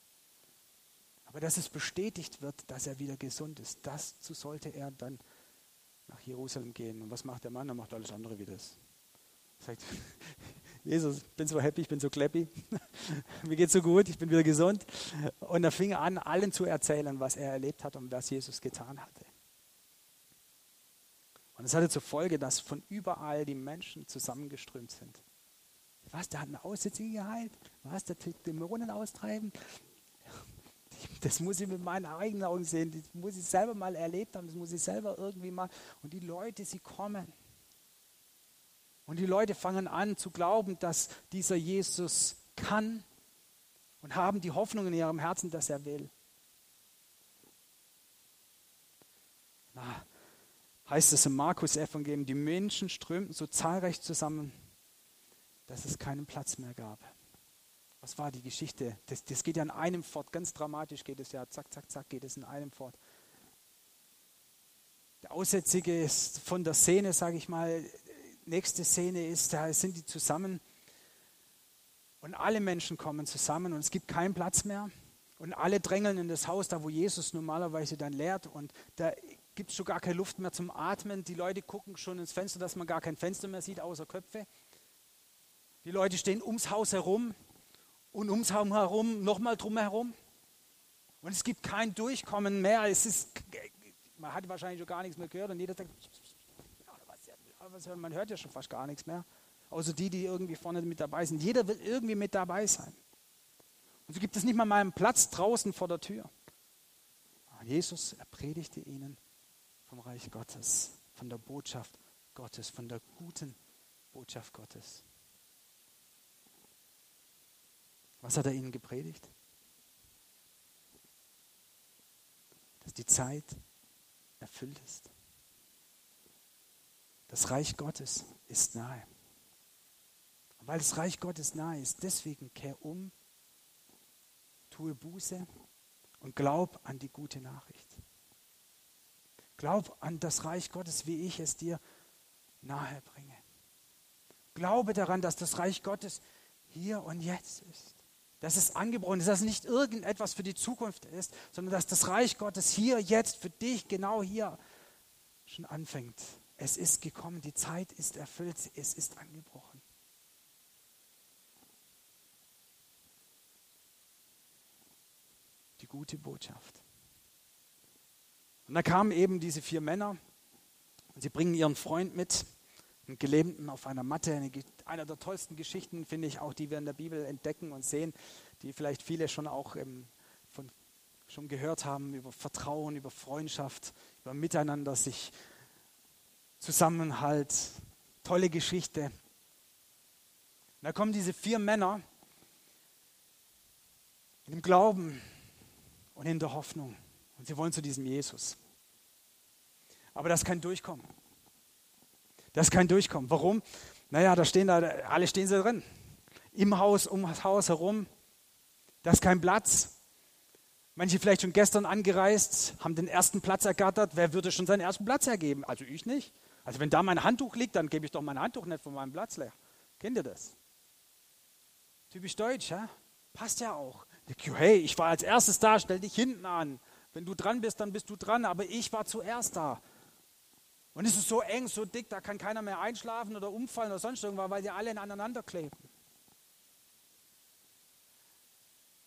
Aber dass es bestätigt wird, dass er wieder gesund ist, dazu sollte er dann nach Jerusalem gehen. Und was macht der Mann? Er macht alles andere wie das. Er sagt, Jesus, ich bin so happy, ich bin so clappy, mir geht so gut, ich bin wieder gesund. Und er fing an, allen zu erzählen, was er erlebt hat und was Jesus getan hatte. Und es hatte zur Folge, dass von überall die Menschen zusammengeströmt sind. Was, der hat eine Aussätzige geheilt? Was, der Dämonen austreiben? Das muss ich mit meinen eigenen Augen sehen. Das muss ich selber mal erlebt haben. Das muss ich selber irgendwie mal. Und die Leute, sie kommen. Und die Leute fangen an zu glauben, dass dieser Jesus kann und haben die Hoffnung in ihrem Herzen, dass er will. Na, heißt es im Markus-Evangelium, die Menschen strömten so zahlreich zusammen, dass es keinen Platz mehr gab. Was war die Geschichte? Das, das geht ja in einem fort, ganz dramatisch geht es ja, zack, zack, zack, geht es in einem fort. Der Aussätzige ist von der Szene, sage ich mal, nächste Szene ist, da sind die zusammen und alle Menschen kommen zusammen und es gibt keinen Platz mehr und alle drängeln in das Haus, da wo Jesus normalerweise dann lehrt und da gibt es schon gar keine Luft mehr zum Atmen. Die Leute gucken schon ins Fenster, dass man gar kein Fenster mehr sieht, außer Köpfe. Die Leute stehen ums Haus herum und ums Haus herum nochmal drumherum. Und es gibt kein Durchkommen mehr. Es ist, man hat wahrscheinlich schon gar nichts mehr gehört und jeder denkt, man hört ja schon fast gar nichts mehr. Außer die, die irgendwie vorne mit dabei sind. Jeder will irgendwie mit dabei sein. Und so gibt es nicht mal einen Platz draußen vor der Tür. Und Jesus, er predigte ihnen vom Reich Gottes, von der Botschaft Gottes, von der guten Botschaft Gottes. Was hat er ihnen gepredigt? Dass die Zeit erfüllt ist. Das Reich Gottes ist nahe. Und weil das Reich Gottes nahe ist, deswegen kehr um, tue Buße und glaub an die gute Nachricht. Glaub an das Reich Gottes, wie ich es dir nahe bringe. Glaube daran, dass das Reich Gottes hier und jetzt ist. Dass es angebrochen ist, dass es nicht irgendetwas für die Zukunft ist, sondern dass das Reich Gottes hier, jetzt, für dich, genau hier schon anfängt. Es ist gekommen, die Zeit ist erfüllt, es ist angebrochen. Die gute Botschaft. Und da kamen eben diese vier Männer und sie bringen ihren Freund mit, einen Gelähmten auf einer Matte. Eine, einer der tollsten Geschichten, finde ich, auch die wir in der Bibel entdecken und sehen, die vielleicht viele schon auch ähm, von, schon gehört haben, über Vertrauen, über Freundschaft, über Miteinander, sich Zusammenhalt, tolle Geschichte. Und da kommen diese vier Männer in dem Glauben und in der Hoffnung. Und sie wollen zu diesem Jesus. Aber das kann durchkommen. Das kann durchkommen. Warum? Naja, da stehen da, alle stehen sie drin. Im Haus, um das Haus herum. Da ist kein Platz. Manche vielleicht schon gestern angereist, haben den ersten Platz ergattert. Wer würde schon seinen ersten Platz ergeben? Also ich nicht. Also wenn da mein Handtuch liegt, dann gebe ich doch mein Handtuch nicht von meinem Platz leer. Kennt ihr das? Typisch deutsch, ja? Passt ja auch. Hey, ich war als erstes da, stell dich hinten an. Wenn du dran bist, dann bist du dran, aber ich war zuerst da. Und es ist so eng, so dick, da kann keiner mehr einschlafen oder umfallen oder sonst irgendwas, weil die alle aneinander kleben.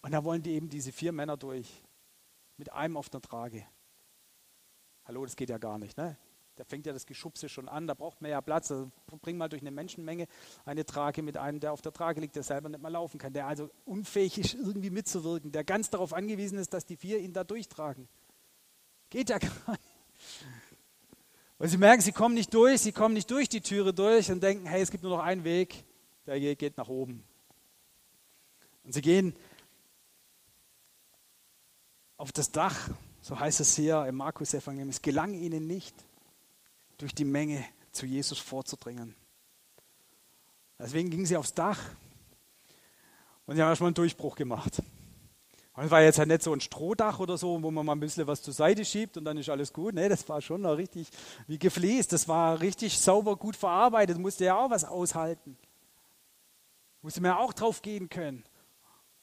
Und da wollen die eben diese vier Männer durch. Mit einem auf der Trage. Hallo, das geht ja gar nicht, ne? Da fängt ja das Geschubse schon an, da braucht man ja Platz. Also bring mal durch eine Menschenmenge eine Trage mit einem, der auf der Trage liegt, der selber nicht mehr laufen kann, der also unfähig ist, irgendwie mitzuwirken, der ganz darauf angewiesen ist, dass die vier ihn da durchtragen. Geht ja gar nicht. Und sie merken, sie kommen nicht durch, sie kommen nicht durch die Türe durch und denken, hey, es gibt nur noch einen Weg, der geht nach oben. Und sie gehen auf das Dach, so heißt es hier im Markus-Evangelium. Es gelang ihnen nicht, durch die Menge zu Jesus vorzudringen. Deswegen gingen sie aufs Dach und sie haben erstmal einen Durchbruch gemacht. Und war jetzt halt nicht so ein Strohdach oder so, wo man mal ein bisschen was zur Seite schiebt und dann ist alles gut. Nee, das war schon noch richtig wie gefliest. Das war richtig sauber, gut verarbeitet. Musste ja auch was aushalten. Musste man ja auch drauf gehen können.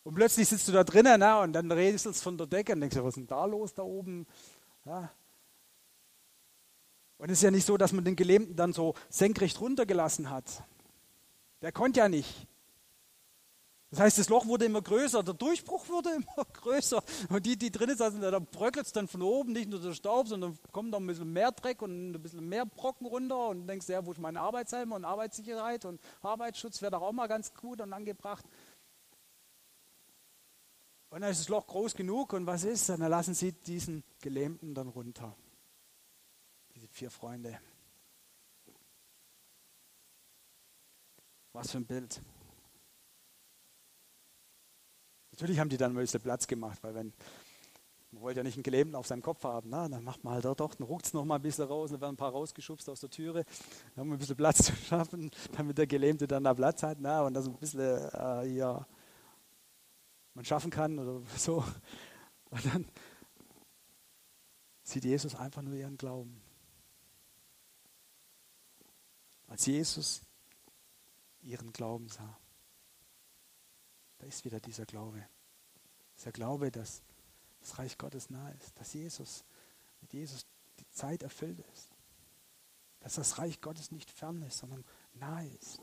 Und plötzlich sitzt du da drinnen na, und dann redest du von der Decke und denkst, was ist denn da los da oben? Ja, und es ist ja nicht so, dass man den Gelähmten dann so senkrecht runtergelassen hat. Der konnte ja nicht. Das heißt, das Loch wurde immer größer, der Durchbruch wurde immer größer. Und die, die drinnen saßen, da bröckelt es dann von oben, nicht nur der Staub, sondern kommt noch ein bisschen mehr Dreck und ein bisschen mehr Brocken runter. Und denkst, ja, wo ist meine Arbeitshelme und Arbeitssicherheit und Arbeitsschutz wäre doch auch mal ganz gut und angebracht. Und dann ist das Loch groß genug und was ist? Dann lassen sie diesen Gelähmten dann runter vier Freunde. Was für ein Bild. Natürlich haben die dann ein bisschen Platz gemacht, weil wenn man wollte ja nicht einen Gelähmten auf seinem Kopf haben, na, dann macht man halt doch, dann ruckt es noch mal ein bisschen raus, dann werden ein paar rausgeschubst aus der Türe, dann haben wir ein bisschen Platz zu schaffen, damit der Gelähmte dann da Platz hat, na, und das ein bisschen, äh, ja, man schaffen kann oder so. Und dann sieht Jesus einfach nur ihren Glauben. als Jesus ihren Glauben sah. Da ist wieder dieser Glaube. Dieser Glaube, dass das Reich Gottes nahe ist, dass Jesus, mit Jesus die Zeit erfüllt ist. Dass das Reich Gottes nicht fern ist, sondern nahe ist.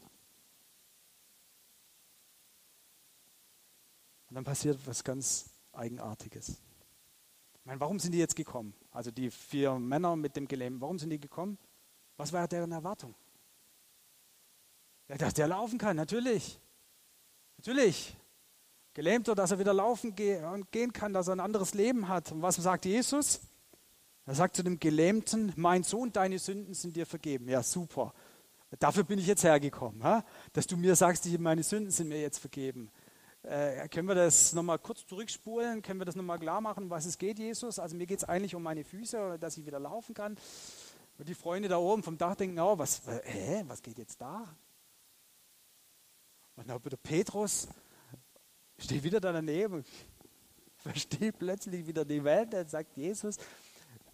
Und dann passiert was ganz Eigenartiges. Ich meine, warum sind die jetzt gekommen? Also die vier Männer mit dem Gelähmten, warum sind die gekommen? Was war deren Erwartung? Ja, dass der laufen kann, natürlich. Natürlich. Gelähmter, dass er wieder laufen gehen kann, dass er ein anderes Leben hat. Und was sagt Jesus? Er sagt zu dem Gelähmten, mein Sohn, deine Sünden sind dir vergeben. Ja, super. Dafür bin ich jetzt hergekommen, dass du mir sagst, meine Sünden sind mir jetzt vergeben. Äh, können wir das nochmal kurz zurückspulen? Können wir das nochmal klar machen, was es geht, Jesus? Also mir geht es eigentlich um meine Füße, dass ich wieder laufen kann. Und die Freunde da oben vom Dach denken, oh, was, äh, hä, was geht jetzt da? Und dann der Petrus steht wieder da daneben, versteht plötzlich wieder die Welt, dann sagt Jesus,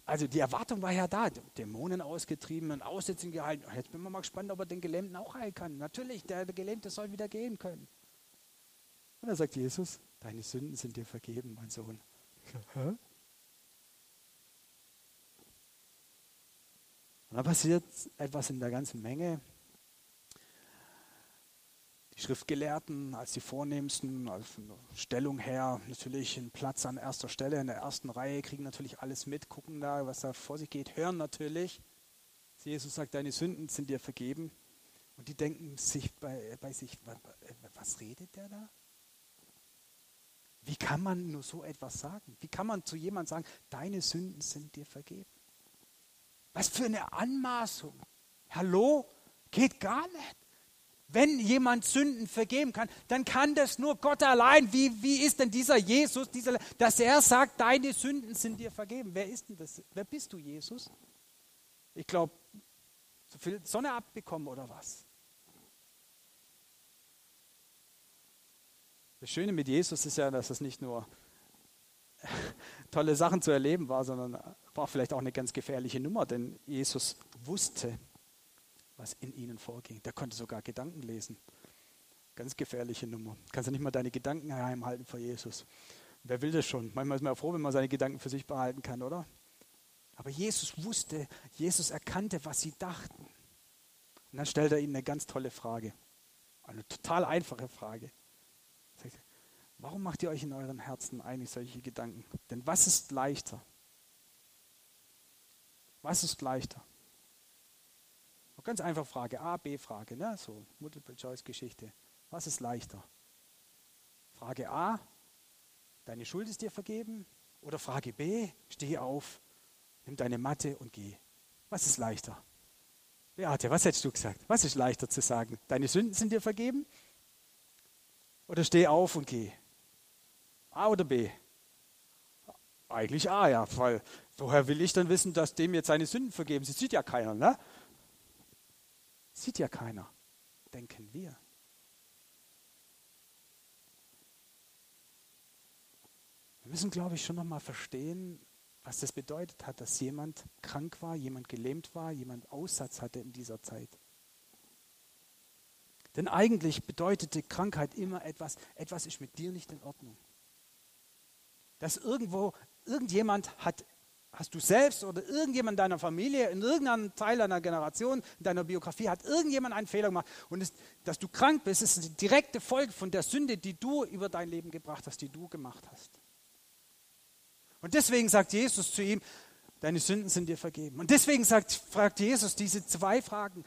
Also die Erwartung war ja da, Dämonen ausgetrieben und Aussetzen gehalten. Jetzt bin ich mal gespannt, ob er den Gelähmten auch heilen kann. Natürlich, der Gelähmte soll wieder gehen können. Und dann sagt Jesus, deine Sünden sind dir vergeben, mein Sohn. Und dann passiert etwas in der ganzen Menge. Die Schriftgelehrten als die Vornehmsten, als Stellung her, natürlich einen Platz an erster Stelle, in der ersten Reihe, kriegen natürlich alles mit, gucken da, was da vor sich geht, hören natürlich. Jesus sagt, deine Sünden sind dir vergeben. Und die denken sich bei, bei sich, was redet der da? Wie kann man nur so etwas sagen? Wie kann man zu jemandem sagen, deine Sünden sind dir vergeben? Was für eine Anmaßung. Hallo? Geht gar nicht. Wenn jemand Sünden vergeben kann, dann kann das nur Gott allein. Wie, wie ist denn dieser Jesus, dieser, dass er sagt, deine Sünden sind dir vergeben? Wer ist denn das? Wer bist du, Jesus? Ich glaube, so viel Sonne abbekommen oder was? Das Schöne mit Jesus ist ja, dass es nicht nur tolle Sachen zu erleben war, sondern war vielleicht auch eine ganz gefährliche Nummer, denn Jesus wusste, was in ihnen vorging. Der konnte sogar Gedanken lesen. Ganz gefährliche Nummer. Kannst du nicht mal deine Gedanken geheim halten vor Jesus. Wer will das schon? Manchmal ist man ja froh, wenn man seine Gedanken für sich behalten kann, oder? Aber Jesus wusste, Jesus erkannte, was sie dachten. Und dann stellt er ihnen eine ganz tolle Frage. Eine total einfache Frage. Warum macht ihr euch in euren Herzen eigentlich solche Gedanken? Denn was ist leichter? Was ist leichter? Ganz einfache Frage, A, B-Frage, ne? so Multiple-Choice-Geschichte. Was ist leichter? Frage A, deine Schuld ist dir vergeben? Oder Frage B, steh auf, nimm deine Matte und geh. Was ist leichter? Beate, was hättest du gesagt? Was ist leichter zu sagen? Deine Sünden sind dir vergeben? Oder steh auf und geh? A oder B? Eigentlich A, ja, weil woher will ich dann wissen, dass dem jetzt seine Sünden vergeben? Sie sieht ja keiner, ne? Sieht ja keiner, denken wir. Wir müssen, glaube ich, schon nochmal verstehen, was das bedeutet hat, dass jemand krank war, jemand gelähmt war, jemand Aussatz hatte in dieser Zeit. Denn eigentlich bedeutete Krankheit immer etwas, etwas ist mit dir nicht in Ordnung. Dass irgendwo, irgendjemand hat hast du selbst oder irgendjemand deiner Familie, in irgendeinem Teil deiner Generation, in deiner Biografie, hat irgendjemand einen Fehler gemacht. Und es, dass du krank bist, ist die direkte Folge von der Sünde, die du über dein Leben gebracht hast, die du gemacht hast. Und deswegen sagt Jesus zu ihm, deine Sünden sind dir vergeben. Und deswegen sagt, fragt Jesus diese zwei Fragen.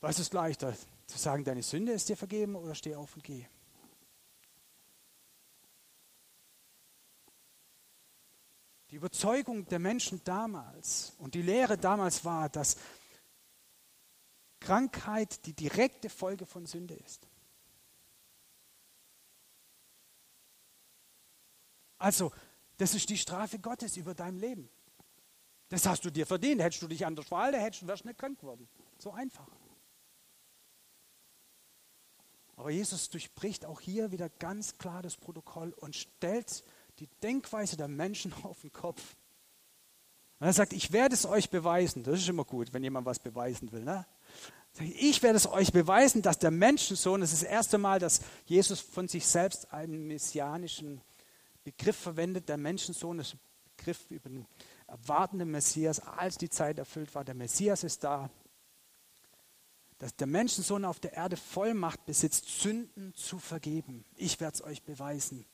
Was ist leichter? Zu sagen, deine Sünde ist dir vergeben oder steh auf und geh? Die Überzeugung der Menschen damals und die Lehre damals war, dass Krankheit die direkte Folge von Sünde ist. Also, das ist die Strafe Gottes über dein Leben. Das hast du dir verdient. Hättest du dich anders verhalten, hättest du wärst nicht krank geworden. So einfach. Aber Jesus durchbricht auch hier wieder ganz klar das Protokoll und stellt die Denkweise der Menschen auf den Kopf. Und er sagt, ich werde es euch beweisen. Das ist immer gut, wenn jemand was beweisen will. Ne? Ich werde es euch beweisen, dass der Menschensohn, das ist das erste Mal, dass Jesus von sich selbst einen messianischen Begriff verwendet. Der Menschensohn ist ein Begriff über den erwartenden Messias, als die Zeit erfüllt war. Der Messias ist da. Dass der Menschensohn auf der Erde Vollmacht besitzt, Sünden zu vergeben. Ich werde es euch beweisen.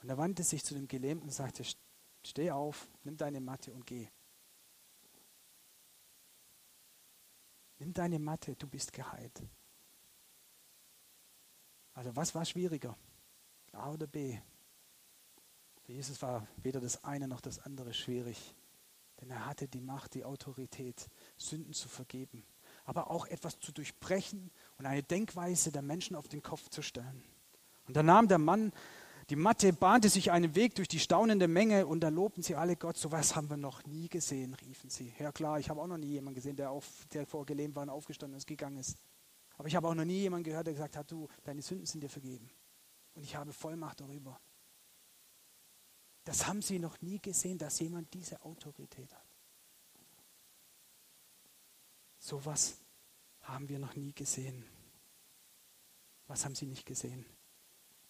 Und er wandte sich zu dem Gelähmten und sagte, steh auf, nimm deine Matte und geh. Nimm deine Matte, du bist geheilt. Also was war schwieriger? A oder B? Für Jesus war weder das eine noch das andere schwierig. Denn er hatte die Macht, die Autorität, Sünden zu vergeben, aber auch etwas zu durchbrechen und eine Denkweise der Menschen auf den Kopf zu stellen. Und da nahm der Mann die Matte bahnte sich einen Weg durch die staunende Menge und da lobten sie alle Gott. So was haben wir noch nie gesehen, riefen sie. Ja klar, ich habe auch noch nie jemanden gesehen, der, auf, der vorgelähmt war und aufgestanden ist, gegangen ist. Aber ich habe auch noch nie jemanden gehört, der gesagt hat, du, deine Sünden sind dir vergeben. Und ich habe Vollmacht darüber. Das haben sie noch nie gesehen, dass jemand diese Autorität hat. So was haben wir noch nie gesehen. Was haben sie nicht gesehen?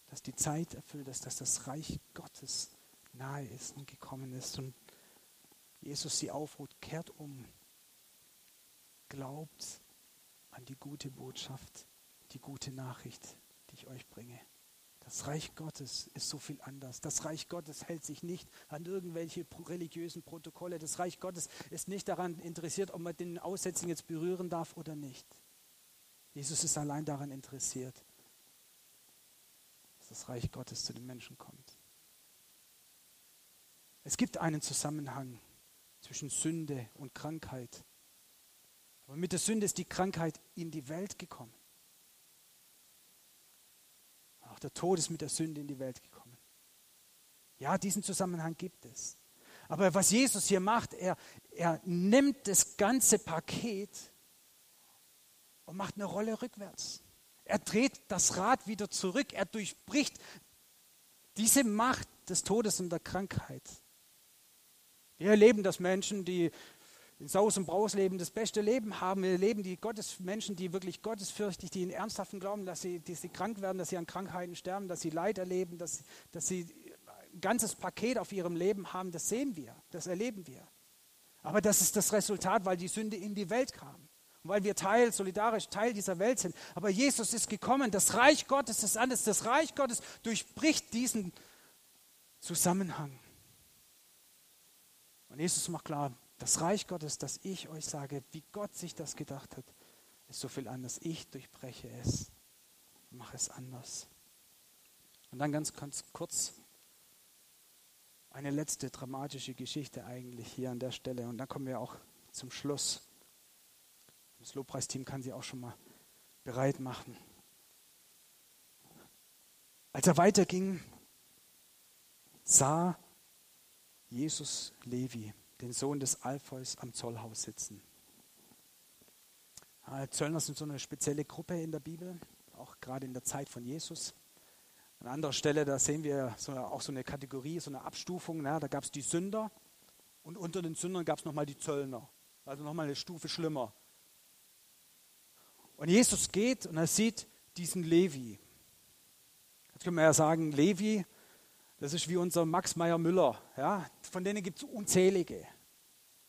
Dass die Zeit erfüllt ist, dass das Reich Gottes nahe ist und gekommen ist und Jesus sie aufruft, kehrt um, glaubt an die gute Botschaft, die gute Nachricht, die ich euch bringe. Das Reich Gottes ist so viel anders. Das Reich Gottes hält sich nicht an irgendwelche religiösen Protokolle. Das Reich Gottes ist nicht daran interessiert, ob man den Aussätzigen jetzt berühren darf oder nicht. Jesus ist allein daran interessiert, das Reich Gottes zu den Menschen kommt. Es gibt einen Zusammenhang zwischen Sünde und Krankheit. Aber mit der Sünde ist die Krankheit in die Welt gekommen. Auch der Tod ist mit der Sünde in die Welt gekommen. Ja, diesen Zusammenhang gibt es. Aber was Jesus hier macht, er, er nimmt das ganze Paket und macht eine Rolle rückwärts. Er dreht das Rad wieder zurück. Er durchbricht diese Macht des Todes und der Krankheit. Wir erleben, dass Menschen, die in Saus und Braus leben, das beste Leben haben. Wir erleben die Gottes, Menschen, die wirklich gottesfürchtig, die in ernsthaften Glauben, dass sie, dass sie krank werden, dass sie an Krankheiten sterben, dass sie Leid erleben, dass, dass sie ein ganzes Paket auf ihrem Leben haben. Das sehen wir, das erleben wir. Aber das ist das Resultat, weil die Sünde in die Welt kam. Und weil wir Teil, solidarisch Teil dieser Welt sind. Aber Jesus ist gekommen. Das Reich Gottes ist anders. Das Reich Gottes durchbricht diesen Zusammenhang. Und Jesus macht klar, das Reich Gottes, das ich euch sage, wie Gott sich das gedacht hat, ist so viel anders. Ich durchbreche es mache es anders. Und dann ganz, ganz kurz eine letzte dramatische Geschichte eigentlich hier an der Stelle. Und dann kommen wir auch zum Schluss. Das Lobpreisteam kann sie auch schon mal bereit machen. Als er weiterging, sah Jesus Levi, den Sohn des Alpheus, am Zollhaus sitzen. Ah, Zöllner sind so eine spezielle Gruppe in der Bibel, auch gerade in der Zeit von Jesus. An anderer Stelle, da sehen wir so, auch so eine Kategorie, so eine Abstufung. Na, da gab es die Sünder und unter den Sündern gab es nochmal die Zöllner. Also nochmal eine Stufe schlimmer. Und Jesus geht und er sieht diesen Levi. Jetzt können wir ja sagen, Levi, das ist wie unser Max Meyer Müller. Ja? Von denen gibt es unzählige.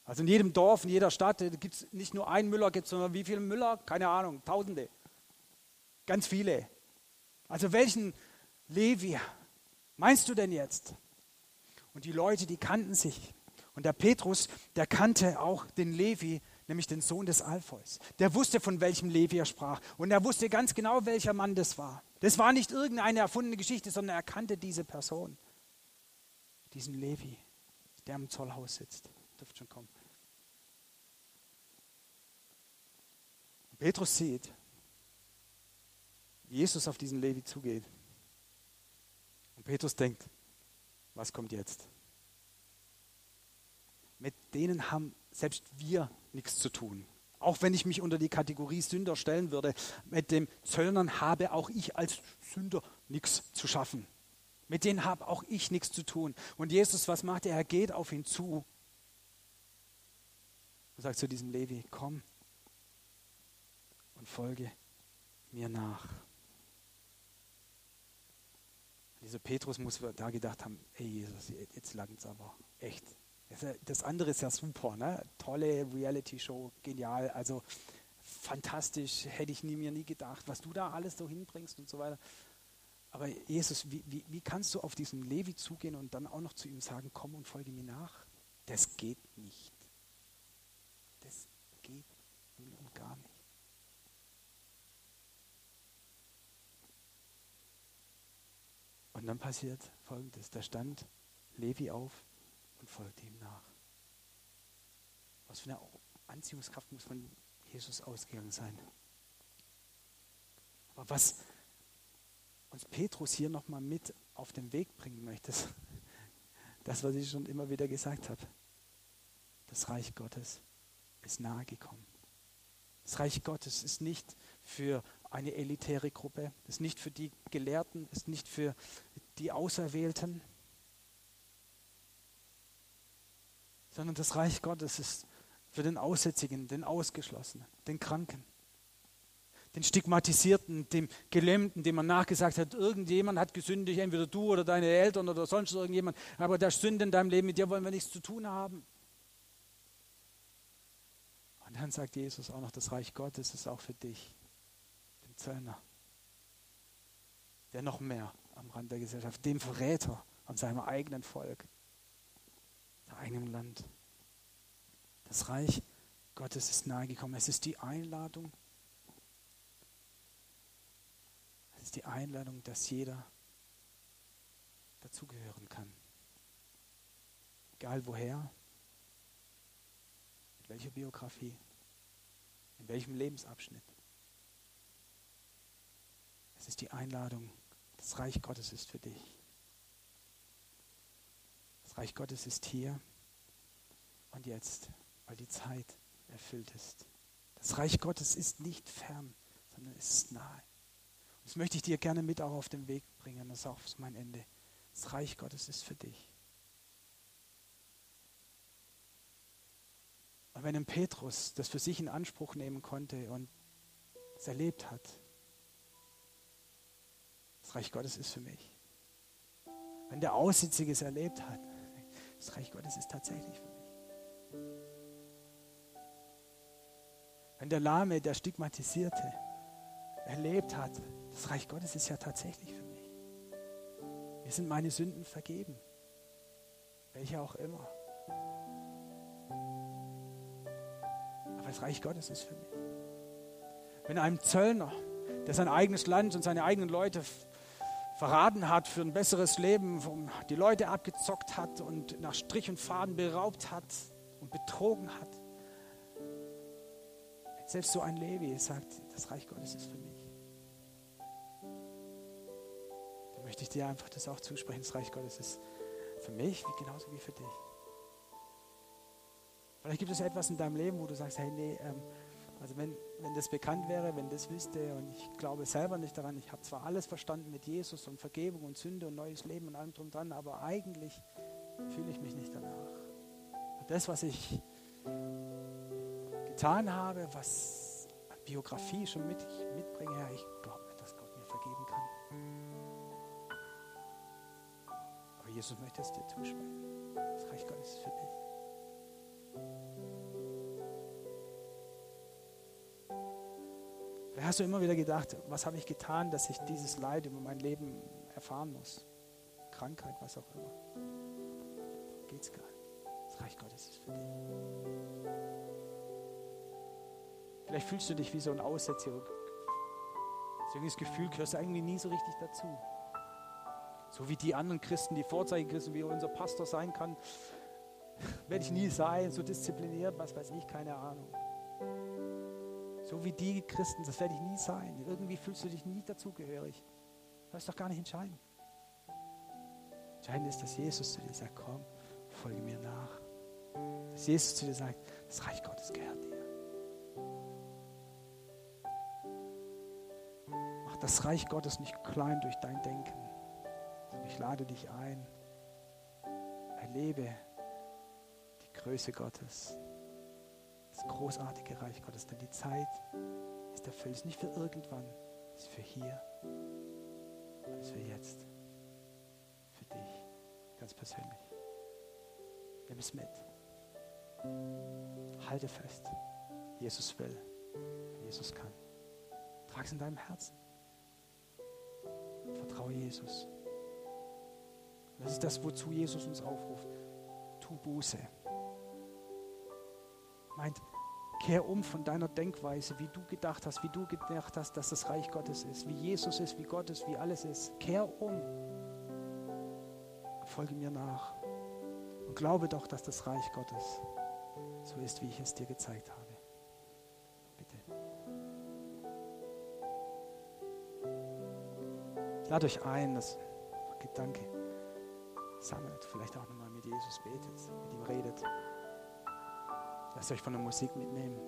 Also in jedem Dorf, in jeder Stadt gibt es nicht nur einen Müller, gibt sondern wie viele Müller? Keine Ahnung, Tausende. Ganz viele. Also welchen Levi meinst du denn jetzt? Und die Leute, die kannten sich. Und der Petrus, der kannte auch den Levi, nämlich den Sohn des Alpheus. Der wusste, von welchem Levi er sprach. Und er wusste ganz genau, welcher Mann das war. Das war nicht irgendeine erfundene Geschichte, sondern er kannte diese Person. Diesen Levi, der am Zollhaus sitzt. Dürft schon kommen. Und Petrus sieht, wie Jesus auf diesen Levi zugeht. Und Petrus denkt, was kommt jetzt? Mit denen haben selbst wir nichts zu tun. Auch wenn ich mich unter die Kategorie Sünder stellen würde, mit dem Zöllnern habe auch ich als Sünder nichts zu schaffen. Mit denen habe auch ich nichts zu tun. Und Jesus, was macht er? Er geht auf ihn zu und sagt zu diesem Levi, komm und folge mir nach. Dieser Petrus muss da gedacht haben, ey Jesus, jetzt langt es aber echt. Das andere ist ja super, ne? tolle Reality-Show, genial, also fantastisch, hätte ich nie, mir nie gedacht, was du da alles so hinbringst und so weiter. Aber Jesus, wie, wie, wie kannst du auf diesen Levi zugehen und dann auch noch zu ihm sagen, komm und folge mir nach? Das geht nicht. Das geht null gar nicht. Und dann passiert Folgendes. Da stand Levi auf und folgte ihm nach. Was für eine Anziehungskraft muss von Jesus ausgegangen sein. Aber was uns Petrus hier nochmal mit auf den Weg bringen möchte, das, was ich schon immer wieder gesagt habe, das Reich Gottes ist nahe gekommen. Das Reich Gottes ist nicht für eine elitäre Gruppe, ist nicht für die Gelehrten, ist nicht für die Auserwählten, sondern das Reich Gottes ist für den Aussätzigen, den Ausgeschlossenen, den Kranken, den Stigmatisierten, dem Gelähmten, dem man nachgesagt hat, irgendjemand hat gesündigt, entweder du oder deine Eltern oder sonst irgendjemand, aber der Sünde in deinem Leben, mit dir wollen wir nichts zu tun haben. Und dann sagt Jesus auch noch, das Reich Gottes ist auch für dich, den Zöllner, der noch mehr am Rand der Gesellschaft, dem Verräter an seinem eigenen Volk, der eigenen Land. Das Reich Gottes ist nahegekommen. Es ist die Einladung. Es ist die Einladung, dass jeder dazugehören kann. Egal woher, mit welcher Biografie, in welchem Lebensabschnitt. Es ist die Einladung, das Reich Gottes ist für dich. Reich Gottes ist hier und jetzt, weil die Zeit erfüllt ist. Das Reich Gottes ist nicht fern, sondern es ist nahe. Das möchte ich dir gerne mit auch auf den Weg bringen. Das ist auch mein Ende. Das Reich Gottes ist für dich. Und wenn ein Petrus das für sich in Anspruch nehmen konnte und es erlebt hat, das Reich Gottes ist für mich. Wenn der Aussitzige es erlebt hat, das Reich Gottes ist tatsächlich für mich. Wenn der Lahme, der Stigmatisierte, erlebt hat, das Reich Gottes ist ja tatsächlich für mich. Mir sind meine Sünden vergeben, welche auch immer. Aber das Reich Gottes ist für mich. Wenn einem Zöllner, der sein eigenes Land und seine eigenen Leute verraten hat für ein besseres Leben, die Leute abgezockt hat und nach Strich und Faden beraubt hat und betrogen hat. Selbst so ein Levi sagt, das Reich Gottes ist für mich. Da möchte ich dir einfach das auch zusprechen, das Reich Gottes ist für mich genauso wie für dich. Vielleicht gibt es etwas in deinem Leben, wo du sagst, hey, nee, ähm, also wenn, wenn das bekannt wäre, wenn das wüsste und ich glaube selber nicht daran, ich habe zwar alles verstanden mit Jesus und Vergebung und Sünde und neues Leben und allem drum dran, aber eigentlich fühle ich mich nicht danach. Das, was ich getan habe, was an Biografie schon mit, ich mitbringe, ja, ich glaube nicht, dass Gott mir vergeben kann. Aber Jesus möchte es dir zusprechen. Das Reich Gottes ist für dich. Vielleicht hast du immer wieder gedacht, was habe ich getan, dass ich dieses Leid über mein Leben erfahren muss? Krankheit, was auch immer. Darum geht es gar nicht. Das Reich Gottes ist für dich. Vielleicht fühlst du dich wie so ein Aussetzer. So irgendwie das Gefühl, gehörst du irgendwie nie so richtig dazu. So wie die anderen Christen, die Vorzeichen-Christen, wie unser Pastor sein kann, werde ich nie sein, so diszipliniert, was weiß ich, keine Ahnung. So wie die Christen, das werde ich nie sein. Irgendwie fühlst du dich nie dazugehörig. Das ist doch gar nicht entscheidend. Entscheidend ist, dass Jesus zu dir sagt, komm, folge mir nach. Dass Jesus zu dir sagt, das Reich Gottes gehört dir. Mach das Reich Gottes nicht klein durch dein Denken, ich lade dich ein. Erlebe die Größe Gottes das großartige Reich Gottes. Denn die Zeit ist erfüllt. Es ist nicht für irgendwann, es ist für hier es ist für jetzt. Für dich, ganz persönlich. Nimm es mit. Halte fest. Jesus will. Jesus kann. Trag es in deinem Herzen. Vertraue Jesus. Das ist das, wozu Jesus uns aufruft. Tu Buße meint, kehr um von deiner Denkweise, wie du gedacht hast, wie du gedacht hast, dass das Reich Gottes ist, wie Jesus ist, wie Gott ist, wie alles ist. Kehr um. Folge mir nach. Und glaube doch, dass das Reich Gottes so ist, wie ich es dir gezeigt habe. Bitte. Lade euch ein, dass Gedanke sammelt, vielleicht auch nochmal mit Jesus betet, mit ihm redet. Lasst euch von der Musik mitnehmen.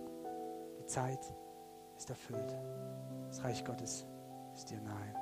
Die Zeit ist erfüllt. Das Reich Gottes ist dir nahe.